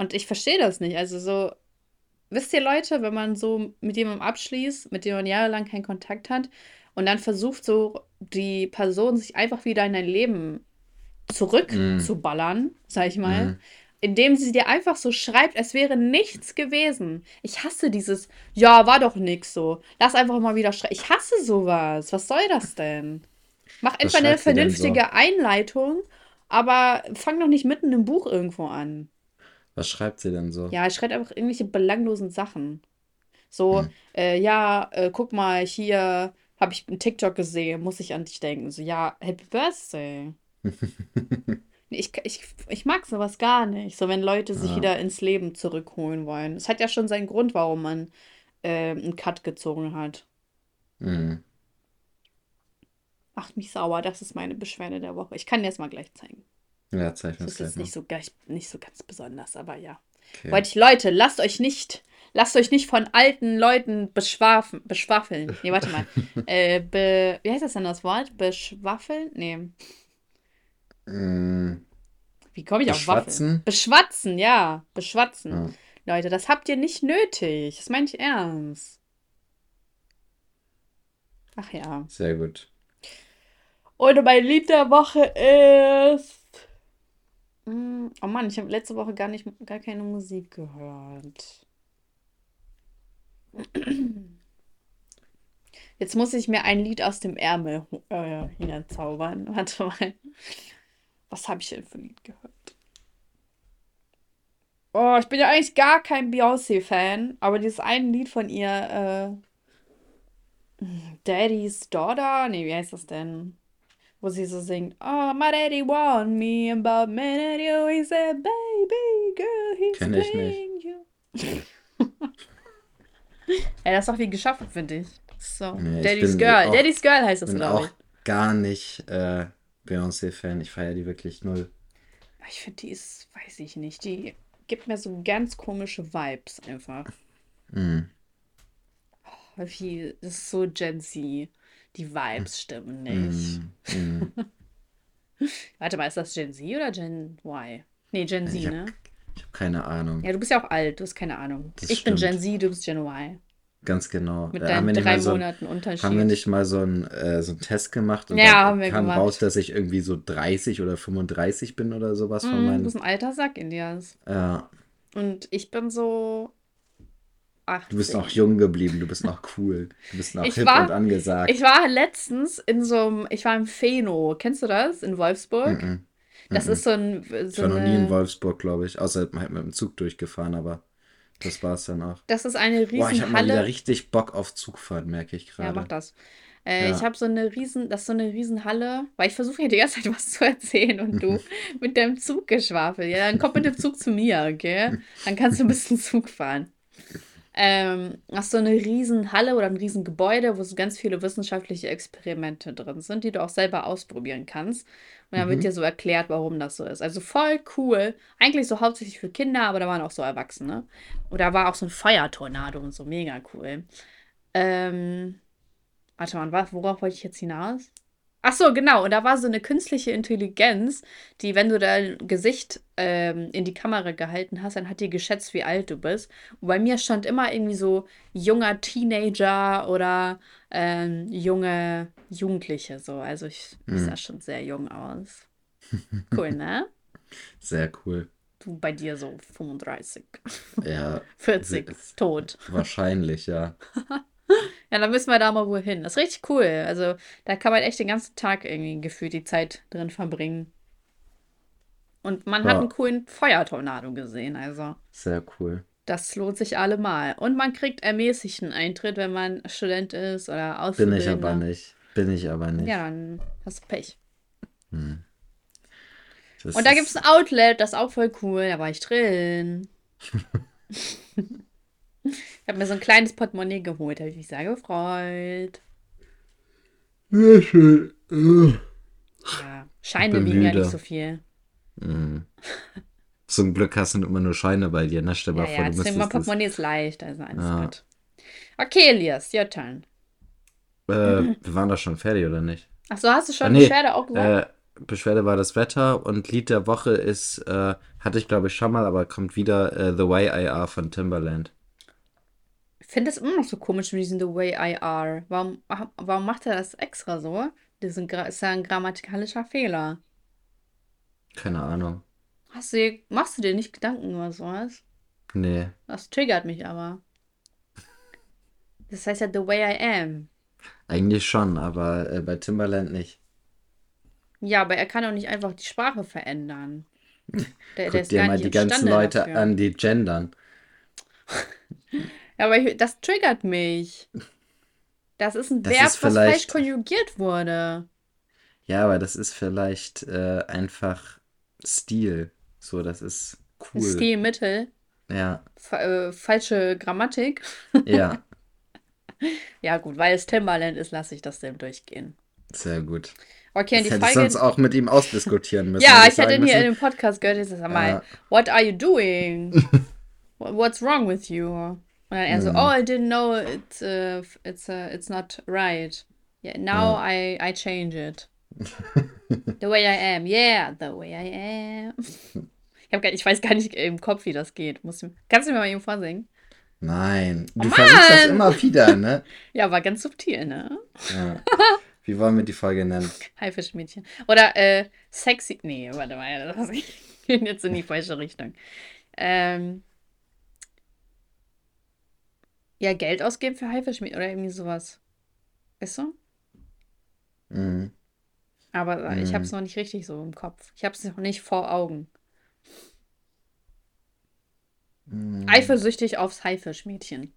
Speaker 1: Und ich verstehe das nicht. Also so, wisst ihr Leute, wenn man so mit jemandem abschließt, mit dem man jahrelang keinen Kontakt hat und dann versucht so die Person sich einfach wieder in dein Leben zurückzuballern, sag ich mal,
Speaker 2: Mhm.
Speaker 1: indem sie dir einfach so schreibt, es wäre nichts gewesen. Ich hasse dieses, ja, war doch nix so. Lass einfach mal wieder schreiben. Ich hasse sowas. Was soll das denn? Mach einfach eine
Speaker 2: denn so?
Speaker 1: vernünftige Einleitung, aber fang doch nicht mitten im Buch irgendwo an.
Speaker 2: Was schreibt sie denn so?
Speaker 1: Ja, ich schreibe einfach irgendwelche belanglosen Sachen. So,
Speaker 2: Hm.
Speaker 1: äh, ja, äh, guck mal, hier habe ich einen TikTok gesehen, muss ich an dich denken. So, ja, Happy Birthday. *laughs* Ich, ich, ich mag sowas gar nicht, so wenn Leute sich
Speaker 2: Ja.
Speaker 1: wieder ins Leben zurückholen wollen. Es hat ja schon seinen Grund, warum man äh, einen Cut gezogen hat.
Speaker 2: Mhm.
Speaker 1: Macht mich sauer, das ist meine Beschwerde der Woche. Ich kann dir das mal gleich zeigen.
Speaker 2: Ja, mir
Speaker 1: Das ist nicht so, nicht so ganz besonders, aber ja.
Speaker 2: Okay.
Speaker 1: Wollte ich, Leute, lasst euch nicht, lasst euch nicht von alten Leuten beschwaffeln. Nee, warte mal. *laughs* äh, be, wie heißt das denn das Wort? Beschwaffeln? Nee.
Speaker 2: Mhm.
Speaker 1: Wie komme ich auf Waffeln?
Speaker 2: Beschwatzen?
Speaker 1: Beschwatzen, ja. Beschwatzen.
Speaker 2: Ja.
Speaker 1: Leute, das habt ihr nicht nötig. Das meine ich ernst. Ach ja.
Speaker 2: Sehr gut.
Speaker 1: Und mein Lied der Woche ist. Mm, Oh Mann, ich habe letzte Woche gar nicht, gar keine Musik gehört. Jetzt muss ich mir ein Lied aus dem Ärmel äh, hinzaubern. *laughs* Warte mal. Was habe ich denn für ein Lied gehört? Oh, ich bin ja eigentlich gar kein Beyoncé-Fan, aber dieses eine Lied von ihr, äh, Daddy's Daughter, nee, wie heißt das denn? Wo sie so singt, Oh, my daddy want me, about minute you, he said, baby, Girl, he's
Speaker 2: Kenn ich
Speaker 1: playing you. *laughs* Ey, das ist doch wie geschaffen, finde ich. So,
Speaker 2: Nee, ich
Speaker 1: Daddy's
Speaker 2: bin
Speaker 1: Girl.
Speaker 2: auch-
Speaker 1: Daddy's Girl heißt das, glaube
Speaker 2: auch
Speaker 1: ich.
Speaker 2: gar nicht äh, Beyoncé-Fan. Ich feiere die wirklich null.
Speaker 1: Ich finde, die ist, weiß ich nicht, die gibt mir so ganz komische Vibes einfach.
Speaker 2: Mhm.
Speaker 1: Wie, das ist so Gen Z. Die Vibes stimmen nicht.
Speaker 2: Mhm. *laughs*
Speaker 1: Warte mal, ist das Gen Z oder Gen Y? Nee, Gen Z,
Speaker 2: Ich hab-
Speaker 1: ne?
Speaker 2: Ich habe keine Ahnung.
Speaker 1: Ja, du bist ja auch alt, du hast keine Ahnung.
Speaker 2: Das
Speaker 1: ich bin Gen
Speaker 2: stimmt.
Speaker 1: Z, du bist Gen Y.
Speaker 2: Ganz genau.
Speaker 1: Mit
Speaker 2: Äh,
Speaker 1: deinen drei
Speaker 2: so,
Speaker 1: Monaten Unterschied.
Speaker 2: Haben wir nicht mal so einen, äh, so einen Test gemacht und
Speaker 1: Ja,
Speaker 2: dann
Speaker 1: haben wir
Speaker 2: kam
Speaker 1: gemacht.
Speaker 2: raus, dass ich irgendwie so 30 oder 35 bin oder sowas von
Speaker 1: Mm, du
Speaker 2: meinen.
Speaker 1: bist ein alter Sack, Indias.
Speaker 2: Ja,
Speaker 1: Und ich bin so 18.
Speaker 2: du bist noch jung geblieben, du bist noch cool, du bist noch
Speaker 1: Ich
Speaker 2: hip
Speaker 1: war-
Speaker 2: und angesagt.
Speaker 1: Ich war letztens in so einem, ich war im Feno. Kennst du das? In Wolfsburg?
Speaker 2: Mhm.
Speaker 1: Das
Speaker 2: Mhm.
Speaker 1: ist so ein.
Speaker 2: Ich
Speaker 1: So
Speaker 2: war noch nie in Wolfsburg, glaube ich, außer halt mit dem Zug durchgefahren, aber das war es dann auch.
Speaker 1: das ist eine
Speaker 2: Boah, ich habe mal wieder richtig Bock auf Zugfahren, merke ich
Speaker 1: Ja, mach
Speaker 2: gerade.
Speaker 1: das. Äh,
Speaker 2: Ja.
Speaker 1: Ich habe so eine riesen, das ist so eine Riesenhalle, weil ich versuche ja die ganze Zeit was zu erzählen und du *laughs* mit deinem Zug geschwafelt. Ja, dann komm mit dem Zug zu mir, okay? Dann kannst du ein bisschen Zug fahren. Ähm, hast so eine Riesenhalle oder ein Riesengebäude, wo so ganz viele wissenschaftliche Experimente drin sind, die du auch selber ausprobieren kannst. Und dann wird
Speaker 2: Mhm.
Speaker 1: dir so erklärt, warum das so ist. Also voll cool. Eigentlich so hauptsächlich für Kinder, aber da waren auch so Erwachsene. Und da war auch so ein Feuertornado und so, mega cool. Ähm, warte mal, worauf wollte ich jetzt hinaus? Ach so, genau. Und da war so eine künstliche Intelligenz, die, wenn du dein Gesicht ähm, in die Kamera gehalten hast, dann hat die geschätzt, wie alt du bist. Und bei mir stand immer irgendwie so junger Teenager oder ähm, junge Jugendliche so. Also ich, ich
Speaker 2: Mhm.
Speaker 1: sah schon sehr jung aus. *laughs* Cool, ne?
Speaker 2: Sehr cool.
Speaker 1: Du bei dir so 35,
Speaker 2: Ja, *laughs*
Speaker 1: 40,
Speaker 2: Das-
Speaker 1: tot.
Speaker 2: wahrscheinlich, ja. *laughs*
Speaker 1: Ja, dann müssen wir da mal wohl hin. Das ist richtig cool. Also, da kann man echt den ganzen Tag irgendwie gefühlt die Zeit drin verbringen. Und man hat
Speaker 2: Ja.
Speaker 1: einen coolen Feuertornado gesehen. Also,
Speaker 2: Sehr cool.
Speaker 1: das lohnt sich allemal. Und man kriegt ermäßigten Eintritt, wenn man Student ist oder
Speaker 2: Bin
Speaker 1: Auszubildender.
Speaker 2: ich aber nicht. Bin ich aber nicht.
Speaker 1: Ja, dann hast du Pech.
Speaker 2: Das
Speaker 1: Und da gibt es ein Outlet, das ist auch voll cool. Da war ich drin. *laughs* ich habe mir so ein kleines Portemonnaie geholt. Habe ich mich sehr gefreut.
Speaker 2: Sehr schön.
Speaker 1: Ja, Scheine
Speaker 2: bin
Speaker 1: wiegen ja nicht so viel.
Speaker 2: Mhm. Zum Glück hast du immer nur Scheine bei dir, ne? Stell dir
Speaker 1: Ja,
Speaker 2: mal vor,
Speaker 1: ja,
Speaker 2: du
Speaker 1: mein
Speaker 2: müsstest das.
Speaker 1: Portemonnaie ist leicht, also alles
Speaker 2: Ja.
Speaker 1: gut. Okay, Elias, your turn.
Speaker 2: Äh, wir waren doch schon fertig, oder nicht?
Speaker 1: Ach so, hast du schon
Speaker 2: Ah, nee,
Speaker 1: Beschwerde auch gesagt?
Speaker 2: Äh, Beschwerde war das Wetter und Lied der Woche ist, äh, hatte ich glaube ich schon mal, aber kommt wieder äh, The Way I Are von Timbaland.
Speaker 1: Ich finde das immer noch so komisch mit diesem The Way I Are. Warum, warum macht er das extra so? Das ist, ja ein grammatikalischer Fehler.
Speaker 2: Keine Ahnung.
Speaker 1: Hast du, machst du dir nicht Gedanken über sowas?
Speaker 2: Nee.
Speaker 1: Das triggert mich aber. Das heißt ja The Way I Am.
Speaker 2: Eigentlich schon, aber äh, bei Timbaland nicht.
Speaker 1: Ja, aber er kann doch nicht einfach die Sprache verändern. *laughs* Der, der
Speaker 2: Guck
Speaker 1: ist
Speaker 2: dir mal die ganzen Leute
Speaker 1: dafür.
Speaker 2: an, die gendern. *laughs*
Speaker 1: Aber ich, das triggert mich. Das ist ein
Speaker 2: Das
Speaker 1: Verb,
Speaker 2: ist
Speaker 1: was falsch konjugiert wurde.
Speaker 2: Ja, aber das ist vielleicht äh, einfach Stil. So, das ist cool.
Speaker 1: Stilmittel.
Speaker 2: Ja,
Speaker 1: Fa äh, falsche Grammatik.
Speaker 2: ja, *laughs*
Speaker 1: Ja, gut, weil es Timbaland ist, lasse ich das dem durchgehen.
Speaker 2: sehr gut.
Speaker 1: Okay, und
Speaker 2: Das
Speaker 1: die
Speaker 2: hätte ich
Speaker 1: Frage.
Speaker 2: sonst auch mit ihm ausdiskutieren müssen.
Speaker 1: ja,
Speaker 2: hätte
Speaker 1: ich hatte
Speaker 2: sagen
Speaker 1: ihn hier in dem Podcast gehört, ich sag mal,
Speaker 2: Ja.
Speaker 1: what are you doing? Wha- *laughs* What's wrong with you? Und dann er
Speaker 2: Mhm.
Speaker 1: so, oh, I didn't know it's, uh, it's, uh, it's not right. Yeah, now I, I change it. *laughs* the way I am. Yeah, the way I am. *laughs* Ich, hab gar, ich weiß gar nicht im Kopf, wie das geht. Muss, kannst du mir mal eben vorsingen?
Speaker 2: Nein, du
Speaker 1: Oh
Speaker 2: versuchst das immer wieder, ne? *laughs*
Speaker 1: Ja, war ganz subtil, ne?
Speaker 2: Ja. Wie wollen wir die Folge nennen?
Speaker 1: Haifischmädchen. Oder äh, sexy. Nee, warte mal, das geht jetzt in die falsche Richtung. Ähm, ja, Geld ausgeben für Haifischmädchen oder irgendwie sowas. Weißt du?
Speaker 2: Mhm.
Speaker 1: Aber ich
Speaker 2: Mhm.
Speaker 1: habe es noch nicht richtig so im Kopf. Ich habe es noch nicht vor Augen.
Speaker 2: Mhm.
Speaker 1: Eifersüchtig aufs Haifischmädchen.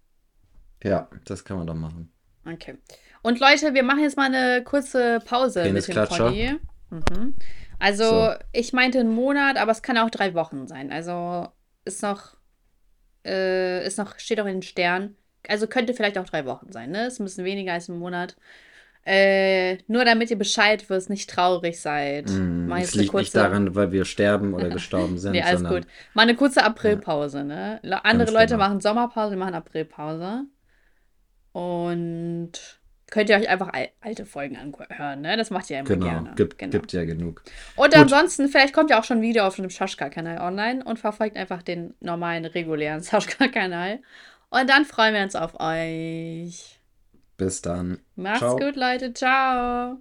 Speaker 2: Ja, das kann man doch machen.
Speaker 1: Okay. Und Leute, wir machen jetzt mal eine kurze Pause mit dem. Poddy. Mhm. Also,
Speaker 2: So.
Speaker 1: ich meinte einen Monat, aber es kann auch drei Wochen sein. Also, ist noch, äh, ist noch, steht auch in den Sternen. Also könnte vielleicht auch drei Wochen sein, ne? Ein bisschen weniger als ein Monat. Äh, nur damit ihr Bescheid wisst, nicht traurig seid.
Speaker 2: Mm, es liegt nicht
Speaker 1: kurze-
Speaker 2: daran, weil wir sterben oder *laughs* gestorben sind,
Speaker 1: Nee, alles
Speaker 2: sondern
Speaker 1: gut. Mal eine kurze Aprilpause, ne? Andere
Speaker 2: Ganz
Speaker 1: Leute
Speaker 2: genau.
Speaker 1: machen Sommerpause, wir machen Aprilpause. Und könnt ihr euch einfach al alte Folgen anhören, ne? Das macht ihr immer
Speaker 2: genau,
Speaker 1: gerne.
Speaker 2: gibt,
Speaker 1: genau.
Speaker 2: gibt ja genug.
Speaker 1: Und
Speaker 2: Gut.
Speaker 1: ansonsten, vielleicht kommt ja auch schon ein Video auf dem Schaschka-Kanal online und verfolgt einfach den normalen, regulären *laughs* Schaschka-Kanal. Und dann freuen wir uns auf euch.
Speaker 2: Bis dann.
Speaker 1: Macht's
Speaker 2: Ciao.
Speaker 1: gut, Leute. Ciao.